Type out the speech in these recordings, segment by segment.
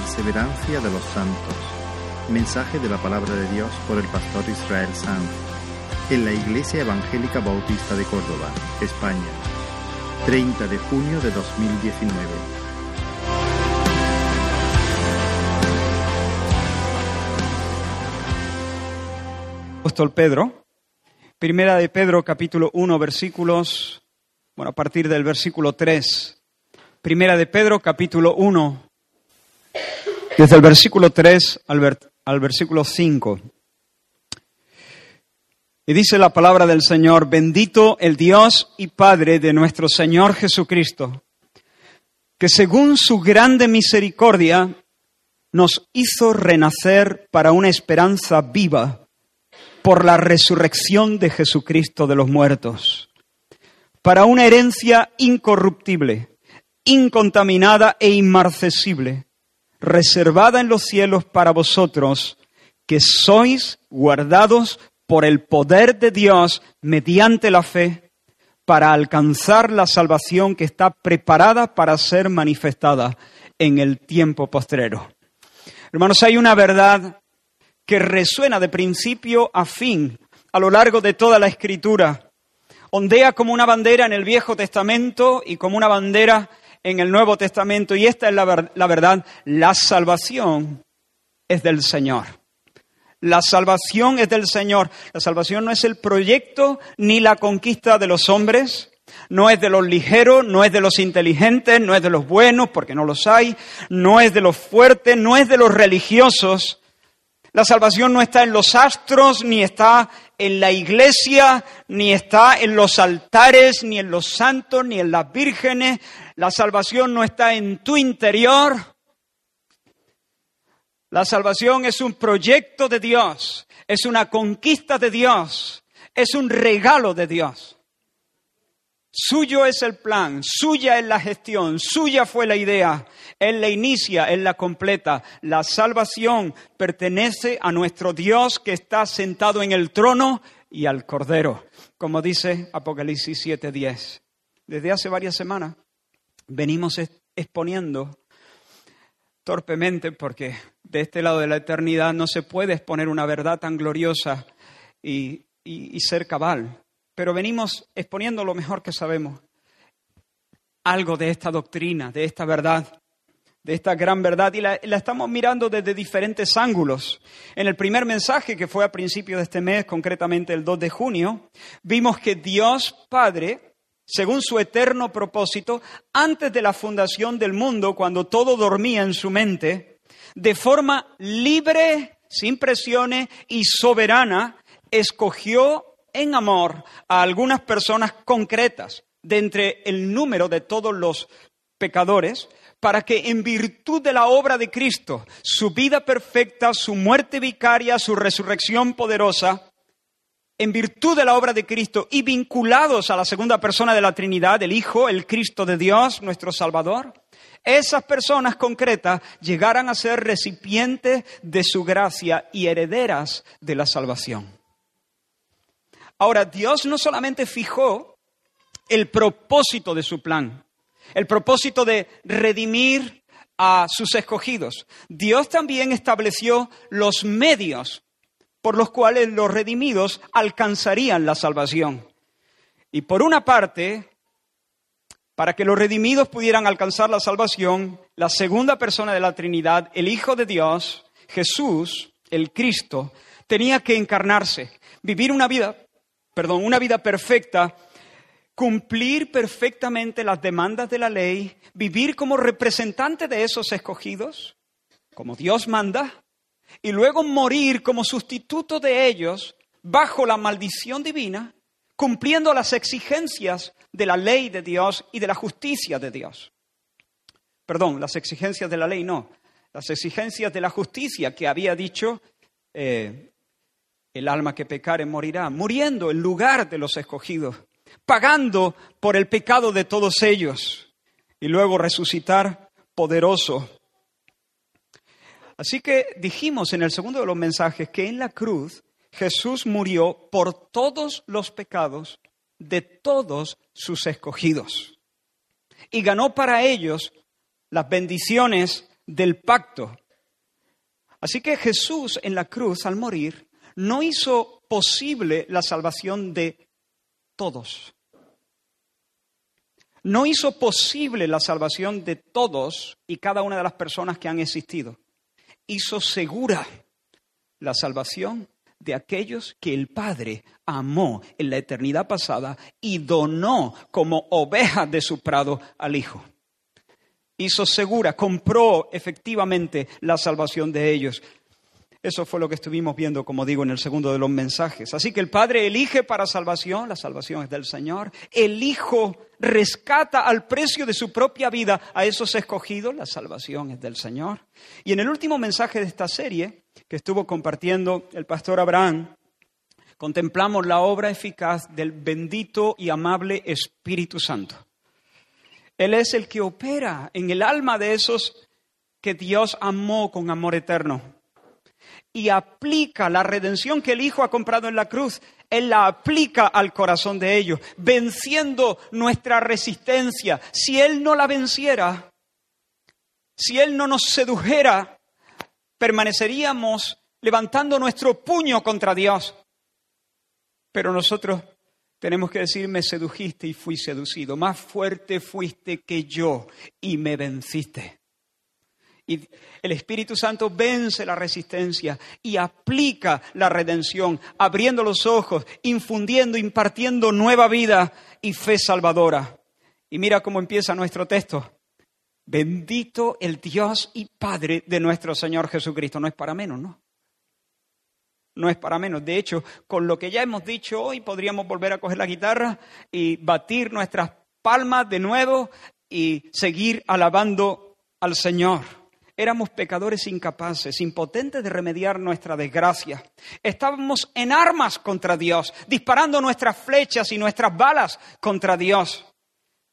perseverancia de los santos. Mensaje de la palabra de Dios por el pastor Israel Sanz en la Iglesia Evangélica Bautista de Córdoba, España, 30 de junio de 2019. Apóstol Pedro, primera de Pedro capítulo 1 versículos, bueno, a partir del versículo 3. Primera de Pedro capítulo 1, desde el versículo 3 al, versículo 5. Y dice la palabra del Señor, bendito el Dios y Padre de nuestro Señor Jesucristo, que según su grande misericordia nos hizo renacer para una esperanza viva por la resurrección de Jesucristo de los muertos, para una herencia incorruptible, incontaminada e inmarcesible, reservada en los cielos para vosotros, que sois guardados por el poder de Dios mediante la fe para alcanzar la salvación que está preparada para ser manifestada en el tiempo postrero. Hermanos, hay una verdad que resuena de principio a fin a lo largo de toda la escritura. Ondea como una bandera en el Viejo Testamento y como una bandera en el Nuevo Testamento. Y esta es la, verdad, la salvación es del Señor. La salvación es del Señor. La salvación no es el proyecto ni la conquista de los hombres, no es de los ligeros, no es de los inteligentes, no es de los buenos, porque no los hay, no es de los fuertes, no es de los religiosos. La salvación no está en los astros, ni está en la iglesia, ni está en los altares, ni en los santos, ni en las vírgenes. La salvación no está en tu interior. La salvación es un proyecto de Dios, es una conquista de Dios, es un regalo de Dios. Suyo es el plan, suya es la gestión, suya fue la idea. Él la inicia, Él la completa. La salvación pertenece a nuestro Dios que está sentado en el trono y al Cordero, como dice Apocalipsis 7:10. Desde hace varias semanas venimos exponiendo torpemente, porque de este lado de la eternidad no se puede exponer una verdad tan gloriosa y, ser cabal. Pero venimos exponiendo lo mejor que sabemos, algo de esta doctrina, de esta verdad, de esta gran verdad, y la, la, estamos mirando desde diferentes ángulos. En el primer mensaje, que fue a principios de este mes, concretamente el 2 de junio, vimos que Dios Padre según su eterno propósito, antes de la fundación del mundo, cuando todo dormía en su mente, de forma libre, sin presiones y soberana, escogió en amor a algunas personas concretas de entre el número de todos los pecadores, para que en virtud de la obra de Cristo, su vida perfecta, su muerte vicaria, su resurrección poderosa, en virtud de la obra de Cristo y vinculados a la segunda persona de la Trinidad, el Hijo, el Cristo de Dios, nuestro Salvador, esas personas concretas llegaran a ser recipientes de su gracia y herederas de la salvación. Ahora, Dios no solamente fijó el propósito de su plan, el propósito de redimir a sus escogidos, Dios también estableció los medios por los cuales los redimidos alcanzarían la salvación. Y por una parte, para que los redimidos pudieran alcanzar la salvación, la segunda persona de la Trinidad, el Hijo de Dios, Jesús, el Cristo, tenía que encarnarse, vivir una vida, perdón, una vida perfecta, cumplir perfectamente las demandas de la ley, vivir como representante de esos escogidos, como Dios manda, y luego morir como sustituto de ellos bajo la maldición divina, cumpliendo las exigencias de la ley de Dios y de la justicia de Dios. Perdón, las exigencias de la ley no, las exigencias de la justicia que había dicho eh, el alma que pecare morirá, muriendo en lugar de los escogidos, pagando por el pecado de todos ellos y luego resucitar poderoso Así que dijimos en el segundo de los mensajes que en la cruz Jesús murió por todos los pecados de todos sus escogidos y ganó para ellos las bendiciones del pacto. Así que Jesús en la cruz, al morir, no hizo posible la salvación de todos. No hizo posible la salvación de todos y cada una de las personas que han existido. Hizo segura la salvación de aquellos que el Padre amó en la eternidad pasada y donó como ovejas de su prado al Hijo. Hizo segura, compró efectivamente la salvación de ellos. Eso fue lo que estuvimos viendo, como digo, en el segundo de los mensajes. Así que el Padre elige para salvación, la salvación es del Señor. El Hijo rescata al precio de su propia vida a esos escogidos, la salvación es del Señor. Y en el último mensaje de esta serie, que estuvo compartiendo el pastor Abraham, contemplamos la obra eficaz del bendito y amable Espíritu Santo. Él es el que opera en el alma de esos que Dios amó con amor eterno y aplica la redención que el Hijo ha comprado en la cruz. Él la aplica al corazón de ellos, venciendo nuestra resistencia. Si Él no la venciera, si Él no nos sedujera, permaneceríamos levantando nuestro puño contra Dios. Pero nosotros tenemos que decir, me sedujiste y fui seducido. Más fuerte fuiste que yo y me venciste. Y el Espíritu Santo vence la resistencia y aplica la redención, abriendo los ojos, infundiendo, impartiendo nueva vida y fe salvadora. Y mira cómo empieza nuestro texto. Bendito el Dios y Padre de nuestro Señor Jesucristo. No es para menos, ¿no? No es para menos. De hecho, con lo que ya hemos dicho hoy, podríamos volver a coger la guitarra y batir nuestras palmas de nuevo y seguir alabando al Señor. Éramos pecadores incapaces, impotentes de remediar nuestra desgracia. Estábamos en armas contra Dios, disparando nuestras flechas y nuestras balas contra Dios.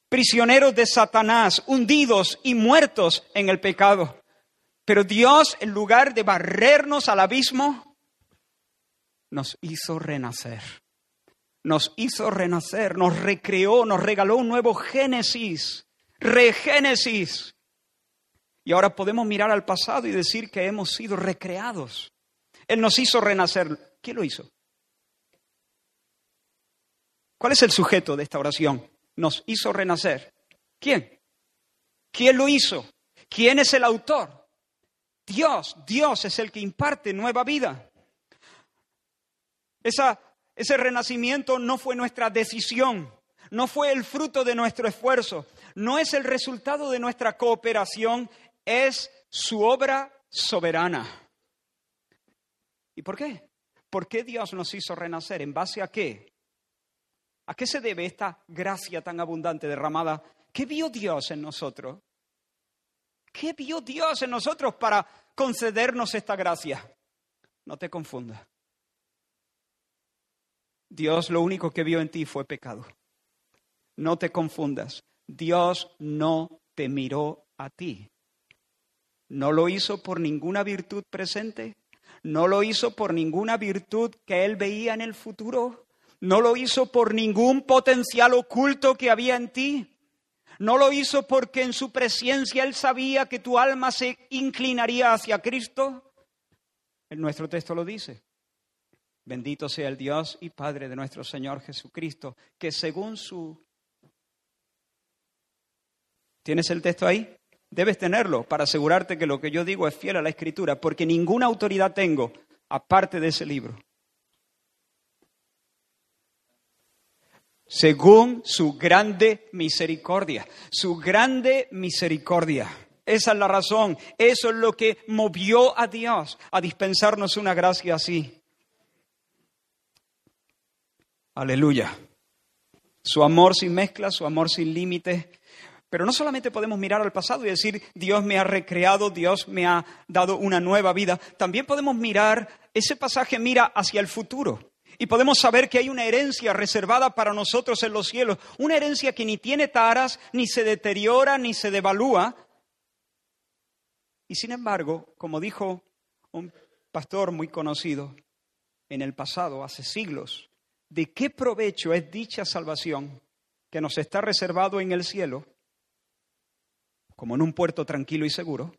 Prisioneros de Satanás, hundidos y muertos en el pecado. Pero Dios, en lugar de barrernos al abismo, nos hizo renacer. Nos hizo renacer, nos recreó, nos regaló un nuevo Génesis, regénesis y ahora podemos mirar al pasado y decir que hemos sido recreados. Él nos hizo renacer. ¿Quién lo hizo? ¿Cuál es el sujeto de esta oración? Nos hizo renacer. ¿Quién? ¿Quién lo hizo? ¿Quién es el autor? Dios. Dios es el que imparte nueva vida. Esa, ese renacimiento no fue nuestra decisión, no fue el fruto de nuestro esfuerzo, no es el resultado de nuestra cooperación, es su obra soberana. ¿Y por qué? ¿Por qué Dios nos hizo renacer? ¿En base a qué? ¿A qué se debe esta gracia tan abundante derramada? ¿Qué vio Dios en nosotros? ¿Qué vio Dios en nosotros para concedernos esta gracia? No te confundas. Dios lo único que vio en ti fue pecado. No te confundas. Dios no te miró a ti. No lo hizo por ninguna virtud presente, no lo hizo por ninguna virtud que él veía en el futuro, no lo hizo por ningún potencial oculto que había en ti, no lo hizo porque en su presencia él sabía que tu alma se inclinaría hacia Cristo. En nuestro texto lo dice. Bendito sea el Dios y Padre de nuestro Señor Jesucristo, que según su... ¿Tienes el texto ahí? Debes tenerlo para asegurarte que lo que yo digo es fiel a la escritura, porque ninguna autoridad tengo aparte de ese libro. Según su grande misericordia, su grande misericordia. Esa es la razón, eso es lo que movió a Dios a dispensarnos una gracia así. Aleluya. Su amor sin mezcla, su amor sin límites, pero no solamente podemos mirar al pasado y decir, Dios me ha recreado, Dios me ha dado una nueva vida, también podemos mirar, ese pasaje mira hacia el futuro. Y podemos saber que hay una herencia reservada para nosotros en los cielos, una herencia que ni tiene taras, ni se deteriora, ni se devalúa. Y sin embargo, como dijo un pastor muy conocido en el pasado, hace siglos, ¿de qué provecho es dicha salvación que nos está reservado en el cielo como en un puerto tranquilo y seguro,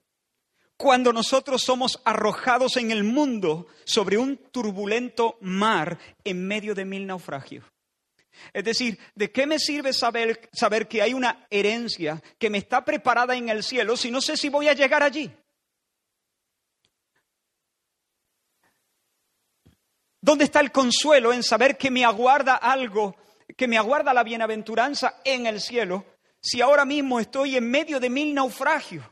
cuando nosotros somos arrojados en el mundo sobre un turbulento mar en medio de mil naufragios. Es decir, ¿de qué me sirve saber, saber que hay una herencia que me está preparada en el cielo si no sé si voy a llegar allí? ¿Dónde está el consuelo en saber que me aguarda algo, que me aguarda la bienaventuranza en el cielo, si ahora mismo estoy en medio de mil naufragios,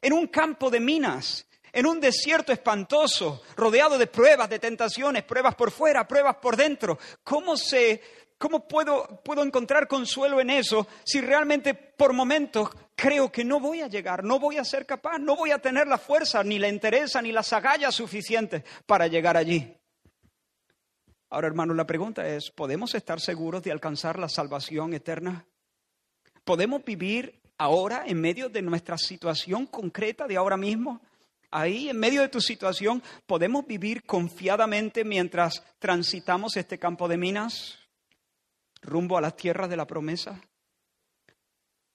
en un campo de minas, en un desierto espantoso, rodeado de pruebas, de tentaciones, pruebas por fuera, pruebas por dentro? ¿Cómo se ¿Cómo puedo, puedo encontrar consuelo en eso si realmente por momentos creo que no voy a llegar, no voy a ser capaz, no voy a tener la fuerza, ni la interés, ni las agallas suficientes para llegar allí? Ahora, hermanos, la pregunta es, ¿podemos estar seguros de alcanzar la salvación eterna? ¿Podemos vivir ahora en medio de nuestra situación concreta de ahora mismo? Ahí, en medio de tu situación, ¿podemos vivir confiadamente mientras transitamos este campo de minas? rumbo a las tierras de la promesa?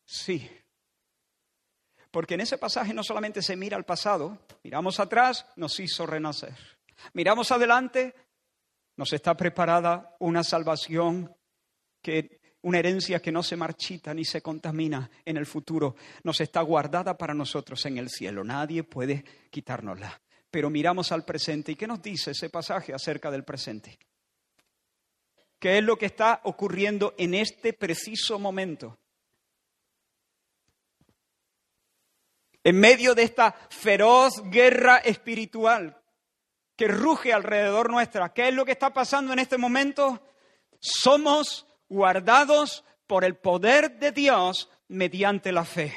Sí. Porque en ese pasaje no solamente se mira al pasado, miramos atrás, nos hizo renacer. Miramos adelante, nos está preparada una salvación que una herencia que no se marchita ni se contamina en el futuro, nos está guardada para nosotros en el cielo. Nadie puede quitárnosla. Pero miramos al presente. ¿Y qué nos dice ese pasaje acerca del presente? ¿Qué es lo que está ocurriendo en este preciso momento? En medio de esta feroz guerra espiritual que ruge alrededor nuestra, ¿qué es lo que está pasando en este momento? Somos guardados por el poder de Dios mediante la fe.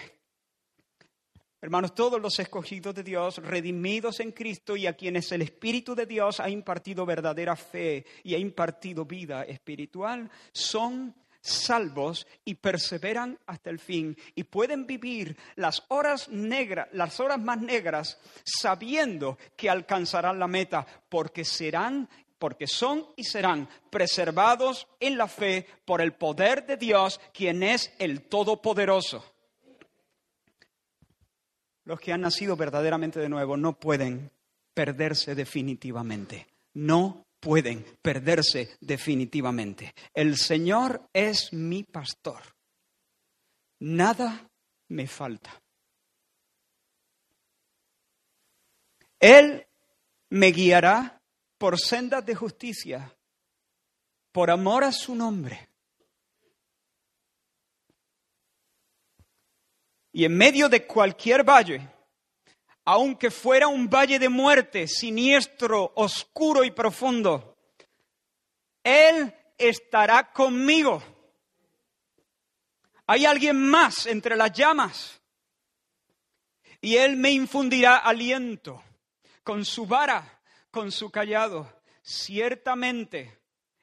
Hermanos, todos los escogidos de Dios, redimidos en Cristo y a quienes el Espíritu de Dios ha impartido verdadera fe y ha impartido vida espiritual, son salvos y perseveran hasta el fin y pueden vivir las horas negras, las horas más negras, sabiendo que alcanzarán la meta, porque serán porque son y serán preservados en la fe por el poder de Dios, quien es el Todopoderoso. Los que han nacido verdaderamente de nuevo no pueden perderse definitivamente. No pueden perderse definitivamente. El Señor es mi pastor. Nada me falta. Él me guiará por sendas de justicia, por amor a su nombre. Y en medio de cualquier valle, aunque fuera un valle de muerte, siniestro, oscuro y profundo, Él estará conmigo. Hay alguien más entre las llamas y Él me infundirá aliento con su vara, con su callado. Ciertamente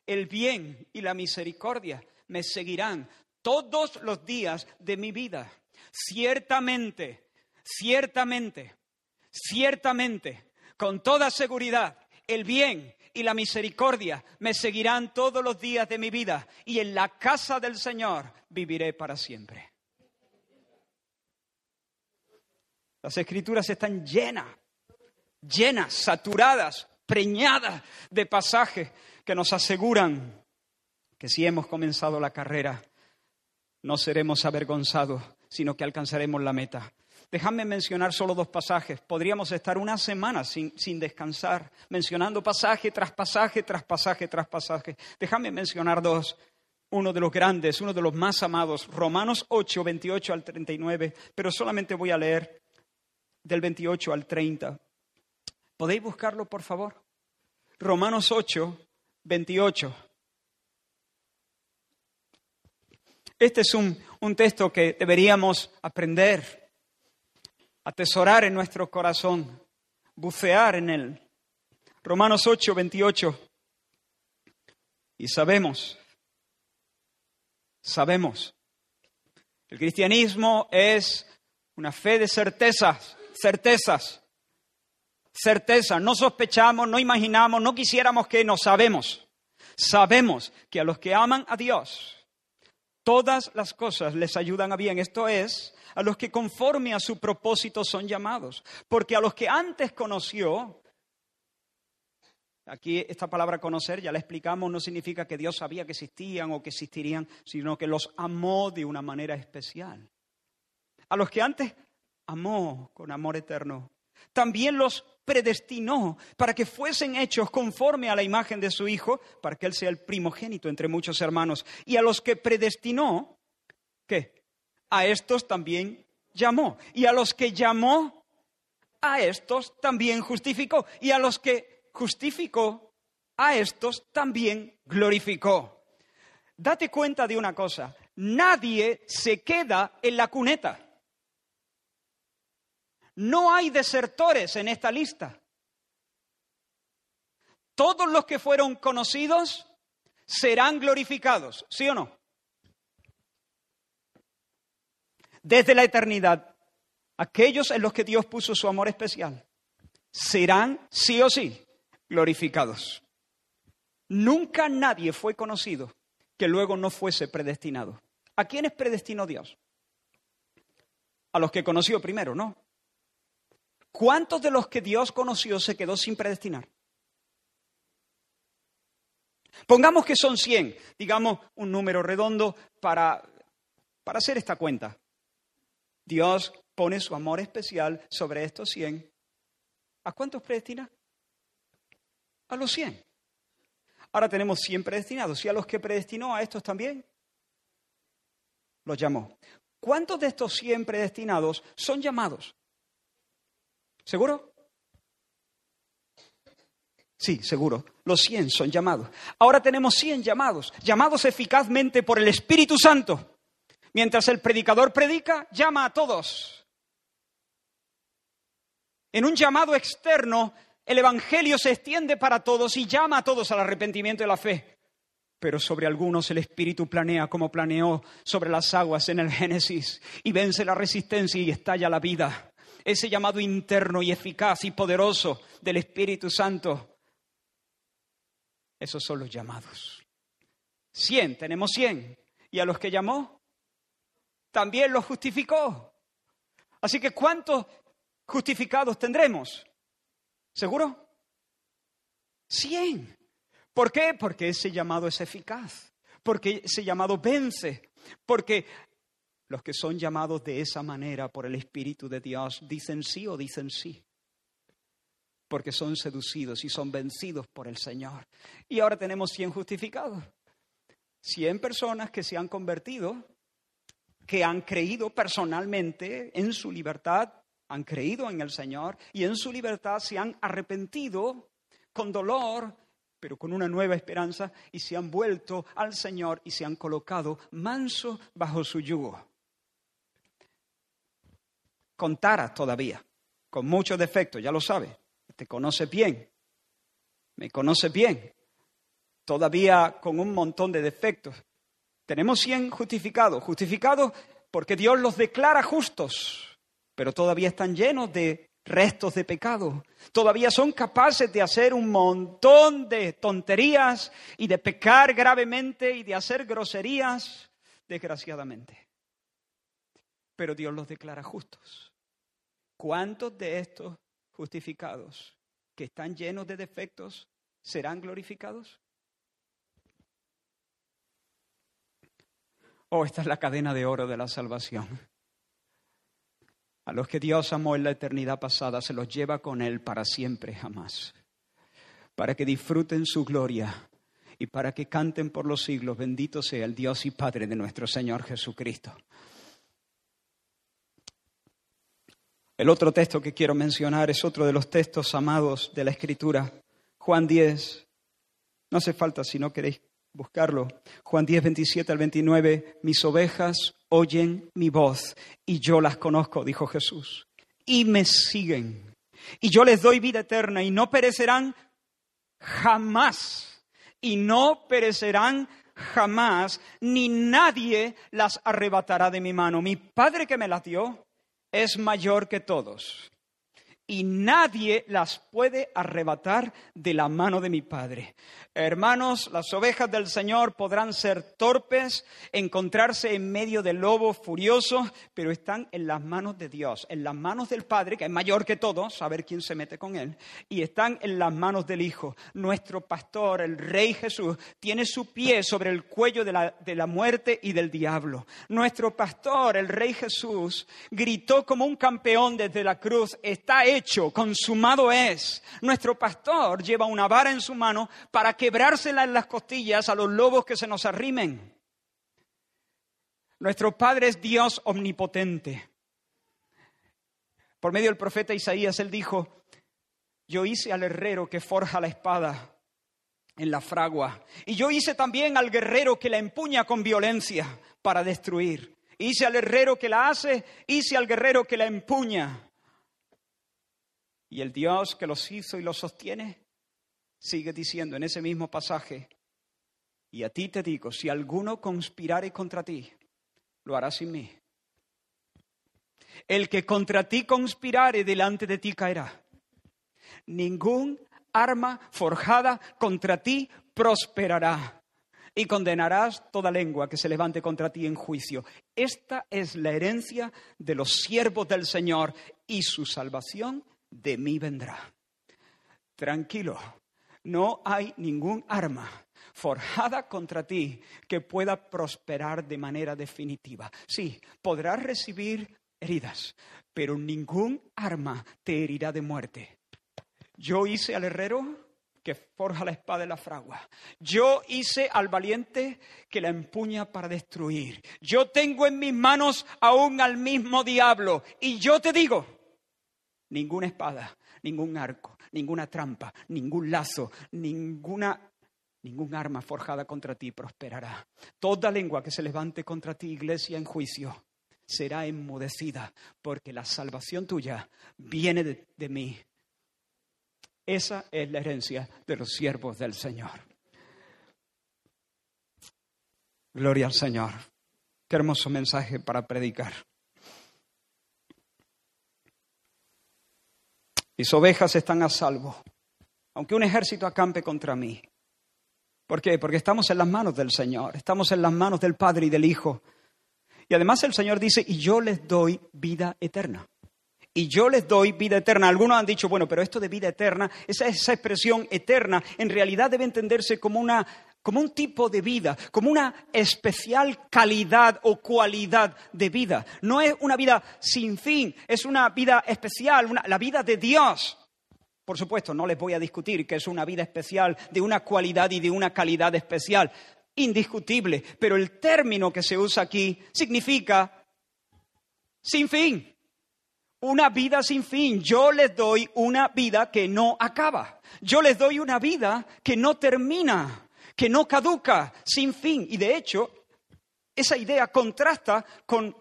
el bien y la misericordia me seguirán todos los días de mi vida Ciertamente, ciertamente, ciertamente, con toda seguridad, el bien y la misericordia me seguirán todos los días de mi vida y en la casa del Señor viviré para siempre. Las escrituras están llenas, llenas, saturadas, preñadas de pasajes que nos aseguran que si hemos comenzado la carrera, no seremos avergonzados, sino que alcanzaremos la meta. Déjame mencionar solo dos pasajes. Podríamos estar una semana sin, descansar, mencionando pasaje tras pasaje, tras pasaje, tras pasaje. Déjame mencionar dos. Uno de los grandes, uno de los más amados, Romanos 8, 28 al 39, pero solamente voy a leer del 28 al 30. ¿Podéis buscarlo, por favor? Romanos 8, 28. Este es un, texto que deberíamos aprender, atesorar en nuestro corazón, bucear en él. Romanos 8, 28. Y sabemos, sabemos, el cristianismo es una fe de certezas, certezas, certeza. No sospechamos, no imaginamos, no quisiéramos que no sabemos. Sabemos que a los que aman a Dios, todas las cosas les ayudan a bien. Esto es, a los que conforme a su propósito son llamados. Porque a los que antes conoció, aquí esta palabra conocer, ya la explicamos, no significa que Dios sabía que existían o que existirían, sino que los amó de una manera especial. A los que antes amó con amor eterno, también los predestinó para que fuesen hechos conforme a la imagen de su Hijo, para que Él sea el primogénito entre muchos hermanos. Y a los que predestinó, ¿qué? A estos también llamó. Y a los que llamó, a estos también justificó. Y a los que justificó, a estos también glorificó. Date cuenta de una cosa, nadie se queda en la cuneta. No hay desertores en esta lista. Todos los que fueron conocidos serán glorificados, ¿sí o no? Desde la eternidad, aquellos en los que Dios puso su amor especial serán, sí o sí, glorificados. Nunca nadie fue conocido que luego no fuese predestinado. ¿A quiénes predestinó Dios? A los que conoció primero, ¿no? ¿Cuántos de los que Dios conoció se quedó sin predestinar? Pongamos que son 100, digamos un número redondo para, para hacer esta cuenta. Dios pone su amor especial sobre estos 100. ¿A cuántos predestina? A los 100. Ahora tenemos 100 predestinados. ¿Y a los que predestinó a estos también? Los llamó. ¿Cuántos de estos 100 predestinados son llamados? ¿Seguro? Sí, seguro. Los 100 son llamados. Ahora tenemos 100 llamados, llamados eficazmente por el Espíritu Santo. Mientras el predicador predica, llama a todos. En un llamado externo, el Evangelio se extiende para todos y llama a todos al arrepentimiento y la fe. Pero sobre algunos el Espíritu planea como planeó sobre las aguas en el Génesis y vence la resistencia y estalla la vida ese llamado interno y eficaz y poderoso del Espíritu Santo. Esos son los llamados. Cien, tenemos cien. Y a los que llamó, también los justificó. Así que ¿cuántos justificados tendremos? ¿Seguro? Cien. ¿Por qué? Porque ese llamado es eficaz, porque ese llamado vence, porque los que son llamados de esa manera por el Espíritu de Dios dicen sí o dicen sí, porque son seducidos y son vencidos por el Señor. Y ahora tenemos 100 justificados, 100 personas que se han convertido, que han creído personalmente en su libertad, han creído en el Señor y en su libertad se han arrepentido con dolor, pero con una nueva esperanza y se han vuelto al Señor y se han colocado manso bajo su yugo contara todavía, con muchos defectos, ya lo sabe, te conoce bien, me conoce bien, todavía con un montón de defectos. Tenemos 100 justificados, justificados porque Dios los declara justos, pero todavía están llenos de restos de pecado. Todavía son capaces de hacer un montón de tonterías y de pecar gravemente y de hacer groserías, desgraciadamente. Pero Dios los declara justos. ¿Cuántos de estos justificados que están llenos de defectos serán glorificados? Oh, esta es la cadena de oro de la salvación. A los que Dios amó en la eternidad pasada se los lleva con Él para siempre, jamás. Para que disfruten su gloria y para que canten por los siglos, bendito sea el Dios y Padre de nuestro Señor Jesucristo. El otro texto que quiero mencionar es otro de los textos amados de la Escritura, Juan 10. No hace falta si no queréis buscarlo. Juan 10, 27 al 29, mis ovejas oyen mi voz y yo las conozco, dijo Jesús, y me siguen. Y yo les doy vida eterna y no perecerán jamás. Y no perecerán jamás, ni nadie las arrebatará de mi mano. Mi Padre que me las dio es mayor que todos y nadie las puede arrebatar de la mano de mi Padre. Hermanos, las ovejas del Señor podrán ser torpes, encontrarse en medio del lobo furioso, pero están en las manos de Dios, en las manos del Padre, que es mayor que todos, saber quién se mete con él, y están en las manos del Hijo. Nuestro pastor, el Rey Jesús, tiene su pie sobre el cuello de la, de la muerte y del diablo. Nuestro pastor, el Rey Jesús, gritó como un campeón desde la cruz, está hecho, consumado es. Nuestro pastor lleva una vara en su mano para que quebrársela en las costillas a los lobos que se nos arrimen. Nuestro Padre es Dios omnipotente. Por medio del profeta Isaías, él dijo, yo hice al herrero que forja la espada en la fragua, y yo hice también al guerrero que la empuña con violencia para destruir. Hice al herrero que la hace, hice al guerrero que la empuña. Y el Dios que los hizo y los sostiene sigue diciendo en ese mismo pasaje, y a ti te digo, si alguno conspirare contra ti, lo hará sin mí. El que contra ti conspirare delante de ti caerá. Ningún arma forjada contra ti prosperará y condenarás toda lengua que se levante contra ti en juicio. Esta es la herencia de los siervos del Señor y su salvación de mí vendrá. Tranquilo, no hay ningún arma forjada contra ti que pueda prosperar de manera definitiva. Sí, podrás recibir heridas, pero ningún arma te herirá de muerte. Yo hice al herrero que forja la espada de la fragua. Yo hice al valiente que la empuña para destruir. Yo tengo en mis manos aún al mismo diablo. Y yo te digo, ninguna espada, ningún arco, ninguna trampa, ningún lazo, ninguna ningún arma forjada contra ti prosperará. Toda lengua que se levante contra ti, iglesia, en juicio, será enmudecida, porque la salvación tuya viene de, de mí. Esa es la herencia de los siervos del Señor. Gloria al Señor. Qué hermoso mensaje para predicar. Mis ovejas están a salvo, aunque un ejército acampe contra mí. ¿Por qué? Porque estamos en las manos del Señor, estamos en las manos del Padre y del Hijo. Y además el Señor dice, y yo les doy vida eterna. Y yo les doy vida eterna. Algunos han dicho, bueno, pero esto de vida eterna, esa, esa expresión eterna, en realidad debe entenderse como una como un tipo de vida, como una especial calidad o cualidad de vida. No es una vida sin fin, es una vida especial, la vida de Dios. Por supuesto, no les voy a discutir que es una vida especial de una cualidad y de una calidad especial, indiscutible, pero el término que se usa aquí significa sin fin. Una vida sin fin. Yo les doy una vida que no acaba. Yo les doy una vida que no termina que no caduca, sin fin. Y de hecho, esa idea contrasta con,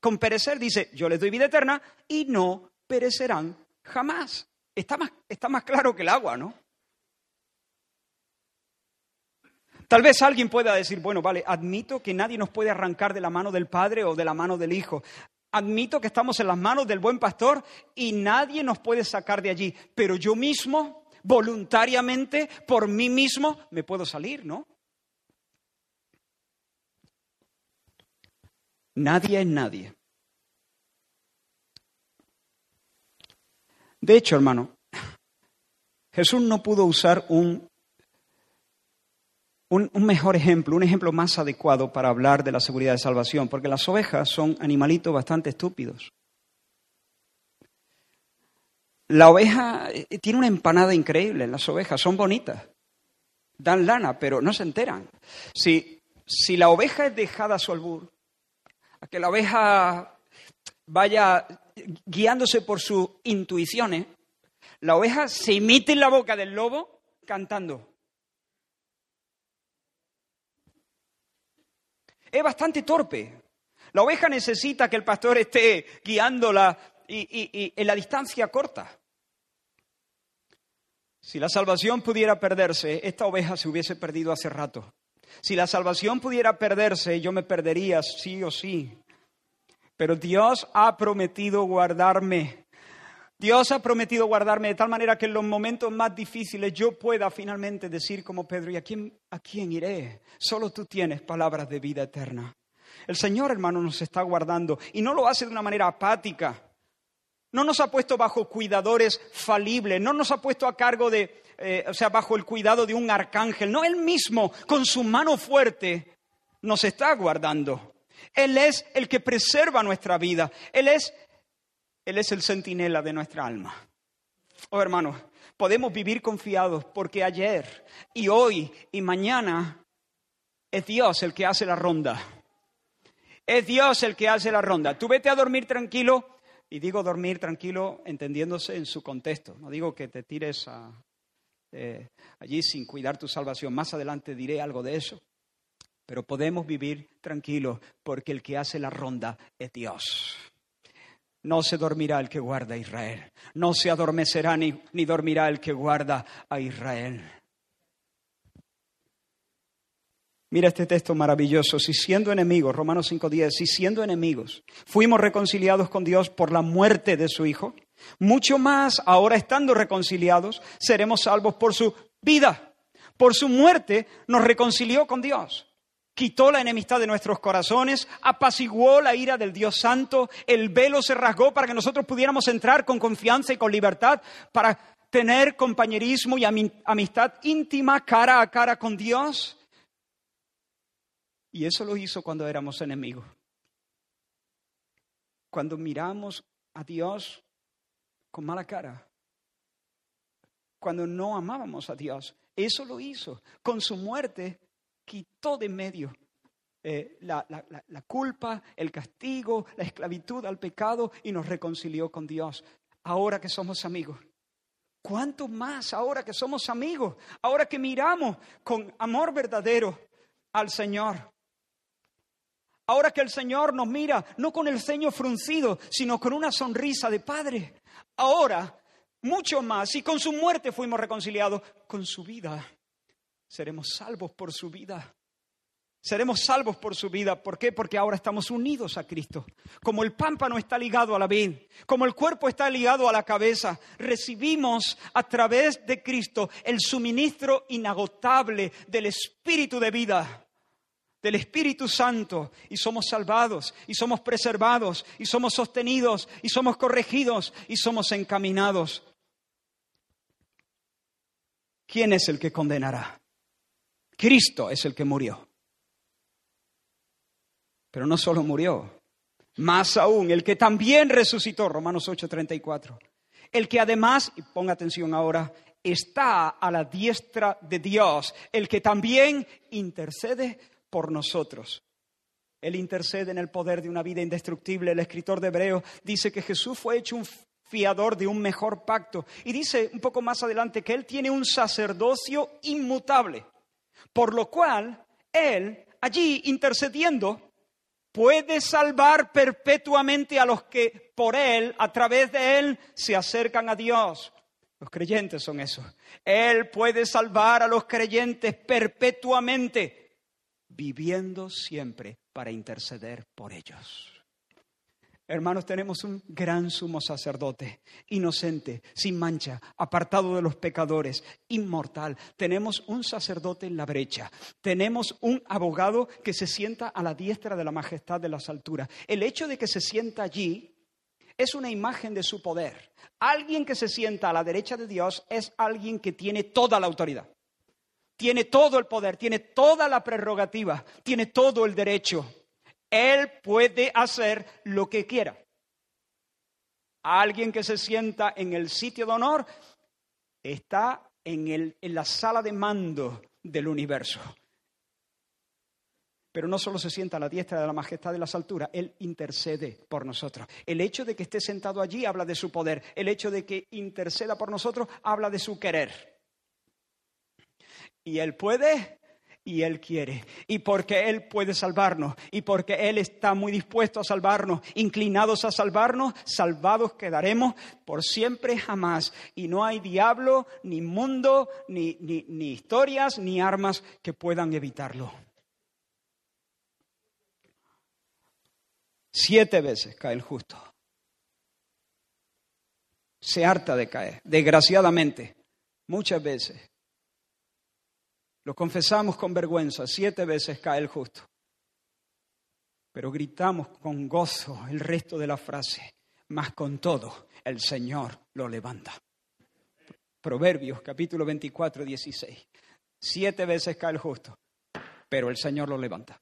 con perecer. Dice, yo les doy vida eterna y no perecerán jamás. Está más, está más claro que el agua, ¿no? Tal vez alguien pueda decir, bueno, vale, admito que nadie nos puede arrancar de la mano del Padre o de la mano del Hijo. Admito que estamos en las manos del buen pastor y nadie nos puede sacar de allí. Pero yo mismo voluntariamente, por mí mismo, me puedo salir, ¿no? Nadie es nadie. De hecho, hermano, Jesús no pudo usar un, un, un, mejor ejemplo, un ejemplo más adecuado para hablar de la seguridad de salvación, porque las ovejas son animalitos bastante estúpidos. La oveja eh, tiene una empanada increíble, las ovejas son bonitas, dan lana, pero no se enteran. Si, si la oveja es dejada a su albur, a que la oveja vaya guiándose por sus intuiciones, la oveja se imite en la boca del lobo cantando. Es bastante torpe. La oveja necesita que el pastor esté guiándola y, en la distancia corta. Si la salvación pudiera perderse, esta oveja se hubiese perdido hace rato. Si la salvación pudiera perderse, yo me perdería sí o sí. Pero Dios ha prometido guardarme. Dios ha prometido guardarme de tal manera que en los momentos más difíciles yo pueda finalmente decir como Pedro, ¿y a quién, a quién iré? Solo tú tienes palabras de vida eterna. El Señor, hermano, nos está guardando y no lo hace de una manera apática. No nos ha puesto bajo cuidadores falibles, no nos ha puesto a cargo de, eh, o sea, bajo el cuidado de un arcángel. No, Él mismo, con su mano fuerte, nos está guardando. Él es el que preserva nuestra vida. Él es él es el centinela de nuestra alma. Oh hermanos, podemos vivir confiados porque ayer y hoy y mañana es Dios el que hace la ronda. Es Dios el que hace la ronda. Tú vete a dormir tranquilo, y digo dormir tranquilo entendiéndose en su contexto. No digo que te tires eh, allí sin cuidar tu salvación. Más adelante diré algo de eso. Pero podemos vivir tranquilos porque el que hace la ronda es Dios. No se dormirá el que guarda a Israel. No se adormecerá ni, ni dormirá el que guarda a Israel. Mira este texto maravilloso. Si siendo enemigos, Romanos 5.10, si siendo enemigos fuimos reconciliados con Dios por la muerte de su Hijo, mucho más ahora estando reconciliados seremos salvos por su vida. Por su muerte nos reconcilió con Dios quitó la enemistad de nuestros corazones, apaciguó la ira del Dios Santo, el velo se rasgó para que nosotros pudiéramos entrar con confianza y con libertad para tener compañerismo y amistad íntima cara a cara con Dios. Y eso lo hizo cuando éramos enemigos. Cuando miramos a Dios con mala cara. Cuando no amábamos a Dios. Eso lo hizo. Con su muerte quitó de medio eh, la, la culpa, el castigo, la esclavitud al pecado y nos reconcilió con Dios. Ahora que somos amigos. ¿Cuánto más ahora que somos amigos? Ahora que miramos con amor verdadero al Señor. Ahora que el Señor nos mira no con el ceño fruncido, sino con una sonrisa de Padre. Ahora, mucho más, y con su muerte fuimos reconciliados, con su vida seremos salvos por su vida. Seremos salvos por su vida. ¿Por qué? Porque ahora estamos unidos a Cristo. Como el pámpano está ligado a la vid, como el cuerpo está ligado a la cabeza, recibimos a través de Cristo el suministro inagotable del Espíritu de vida, del Espíritu Santo, y somos salvados, y somos preservados, y somos sostenidos, y somos corregidos, y somos encaminados. ¿Quién es el que condenará? Cristo es el que murió. Pero no solo murió, más aún, el que también resucitó, Romanos 8:34. El que además, y ponga atención ahora, está a la diestra de Dios, el que también intercede por nosotros. Él intercede en el poder de una vida indestructible. El escritor de Hebreo dice que Jesús fue hecho un fiador de un mejor pacto. Y dice un poco más adelante que Él tiene un sacerdocio inmutable. Por lo cual, Él, allí intercediendo, puede salvar perpetuamente a los que por Él, a través de Él, se acercan a Dios. Los creyentes son eso. Él puede salvar a los creyentes perpetuamente, viviendo siempre para interceder por ellos. Hermanos, tenemos un gran sumo sacerdote, inocente, sin mancha, apartado de los pecadores, inmortal. Tenemos un sacerdote en la brecha. Tenemos un abogado que se sienta a la diestra de la majestad de las alturas. El hecho de que se sienta allí es una imagen de su poder. Alguien que se sienta a la derecha de Dios es alguien que tiene toda la autoridad. Tiene todo el poder, tiene toda la prerrogativa, tiene todo el derecho. Él puede hacer lo que quiera. Alguien que se sienta en el sitio de honor está en, el, en la sala de mando del universo. Pero no solo se sienta a la diestra de la majestad de las alturas, Él intercede por nosotros. El hecho de que esté sentado allí habla de su poder. El hecho de que interceda por nosotros habla de su querer. Y Él puede y Él quiere. Y porque Él puede salvarnos y porque Él está muy dispuesto a salvarnos, inclinados a salvarnos, salvados quedaremos por siempre jamás. Y no hay diablo, ni mundo, ni, ni, ni historias, ni armas que puedan evitarlo. Siete veces cae el justo. se harta de caer, desgraciadamente, muchas veces. Lo confesamos con vergüenza, siete veces cae el justo. Pero gritamos con gozo el resto de la frase, mas con todo el Señor lo levanta. Proverbios capítulo 24, 16. Siete veces cae el justo, pero el Señor lo levanta.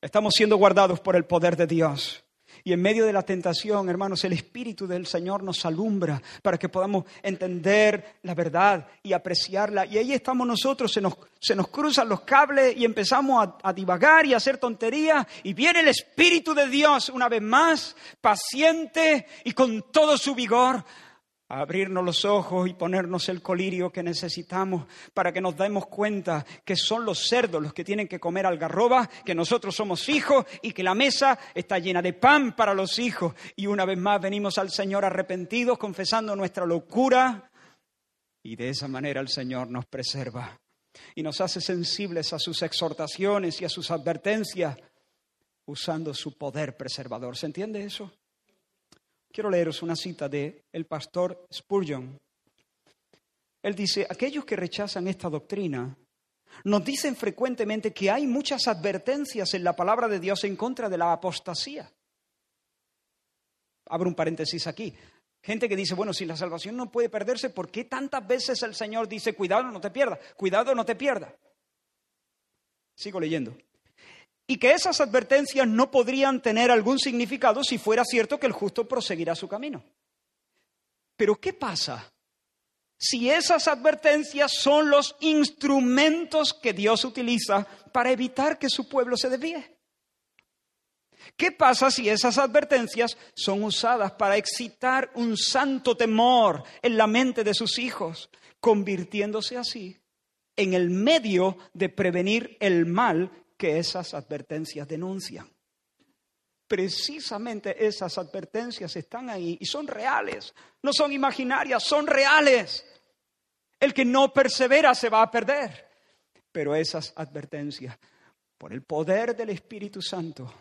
Estamos siendo guardados por el poder de Dios. Y en medio de la tentación, hermanos, el Espíritu del Señor nos alumbra para que podamos entender la verdad y apreciarla. Y ahí estamos nosotros, se nos, se nos cruzan los cables y empezamos a, a divagar y a hacer tonterías. Y viene el Espíritu de Dios una vez más, paciente y con todo su vigor, abrirnos los ojos y ponernos el colirio que necesitamos para que nos demos cuenta que son los cerdos los que tienen que comer algarroba, que nosotros somos hijos y que la mesa está llena de pan para los hijos. Y una vez más venimos al Señor arrepentidos, confesando nuestra locura y de esa manera el Señor nos preserva y nos hace sensibles a sus exhortaciones y a sus advertencias usando su poder preservador. ¿Se entiende eso? Quiero leeros una cita de el pastor Spurgeon. Él dice, aquellos que rechazan esta doctrina nos dicen frecuentemente que hay muchas advertencias en la palabra de Dios en contra de la apostasía. Abro un paréntesis aquí. Gente que dice, bueno, si la salvación no puede perderse, ¿por qué tantas veces el Señor dice, cuidado, no te pierdas, cuidado, no te pierdas? Sigo leyendo y que esas advertencias no podrían tener algún significado si fuera cierto que el justo proseguirá su camino. Pero ¿qué pasa si esas advertencias son los instrumentos que Dios utiliza para evitar que su pueblo se desvíe? ¿Qué pasa si esas advertencias son usadas para excitar un santo temor en la mente de sus hijos, convirtiéndose así en el medio de prevenir el mal que esas advertencias denuncian. Precisamente esas advertencias están ahí y son reales, no son imaginarias, son reales. El que no persevera se va a perder. Pero esas advertencias, por el poder del Espíritu Santo,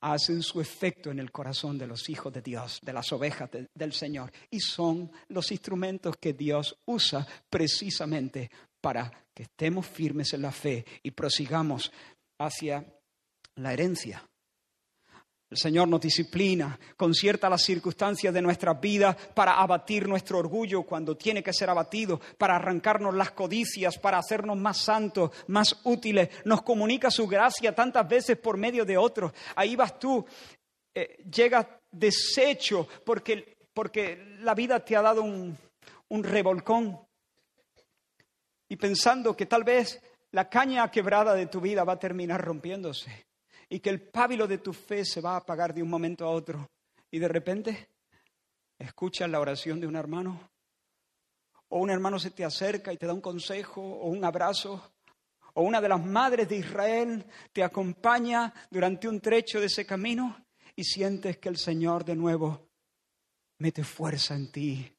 hacen su efecto en el corazón de los hijos de Dios, de las ovejas del Señor. Y son los instrumentos que Dios usa precisamente para que estemos firmes en la fe y prosigamos hacia la herencia. El Señor nos disciplina, concierta las circunstancias de nuestras vidas para abatir nuestro orgullo cuando tiene que ser abatido, para arrancarnos las codicias, para hacernos más santos, más útiles. Nos comunica su gracia tantas veces por medio de otros. Ahí vas tú, eh, llegas deshecho porque, porque la vida te ha dado un, un revolcón y pensando que tal vez la caña quebrada de tu vida va a terminar rompiéndose y que el pábilo de tu fe se va a apagar de un momento a otro y de repente escuchas la oración de un hermano o un hermano se te acerca y te da un consejo o un abrazo o una de las madres de Israel te acompaña durante un trecho de ese camino y sientes que el Señor de nuevo mete fuerza en ti.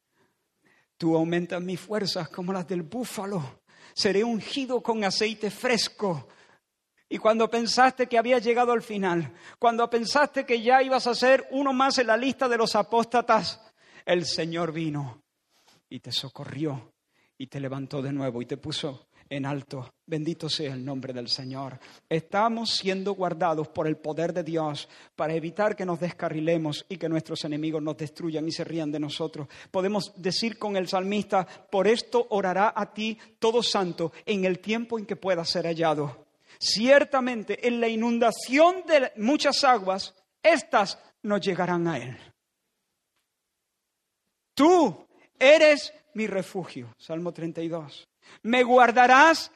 Tú aumentas mis fuerzas como las del búfalo seré ungido con aceite fresco. Y cuando pensaste que había llegado al final, cuando pensaste que ya ibas a ser uno más en la lista de los apóstatas, el Señor vino y te socorrió y te levantó de nuevo y te puso en alto. Bendito sea el nombre del Señor. Estamos siendo guardados por el poder de Dios para evitar que nos descarrilemos y que nuestros enemigos nos destruyan y se rían de nosotros. Podemos decir con el salmista, por esto orará a ti todo santo en el tiempo en que pueda ser hallado. Ciertamente en la inundación de muchas aguas, éstas no llegarán a él. Tú eres mi refugio. Salmo 32. Me guardarás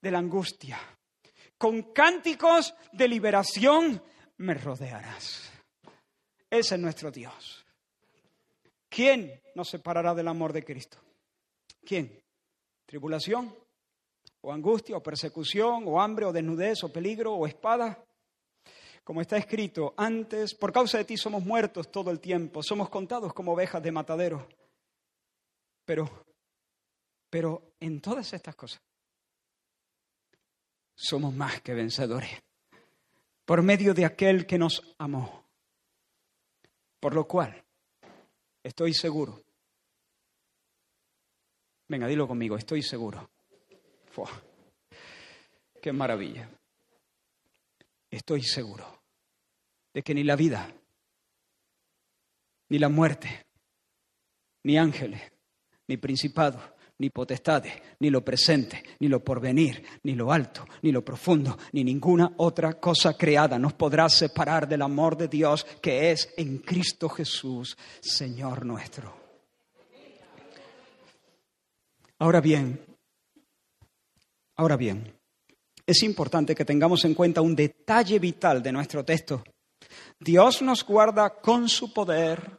de la angustia. Con cánticos de liberación me rodearás. Ese es nuestro Dios. ¿Quién nos separará del amor de Cristo? ¿Quién? ¿Tribulación? ¿O angustia? ¿O persecución? ¿O hambre? ¿O desnudez? ¿O peligro? ¿O espada? Como está escrito, antes, por causa de ti somos muertos todo el tiempo, somos contados como ovejas de matadero. Pero pero en todas estas cosas somos más que vencedores por medio de aquel que nos amó. Por lo cual, Estoy seguro. Venga, dilo conmigo, estoy seguro. qué maravilla. Estoy seguro de que ni la vida, ni la muerte, ni ángeles, ni principados, ni potestades, ni lo presente, ni lo porvenir, ni lo alto, ni lo profundo, ni ninguna otra cosa creada nos podrá separar del amor de Dios que es en Cristo Jesús, Señor nuestro. Ahora bien, ahora bien, es importante que tengamos en cuenta un detalle vital de nuestro texto. Dios nos guarda con su poder,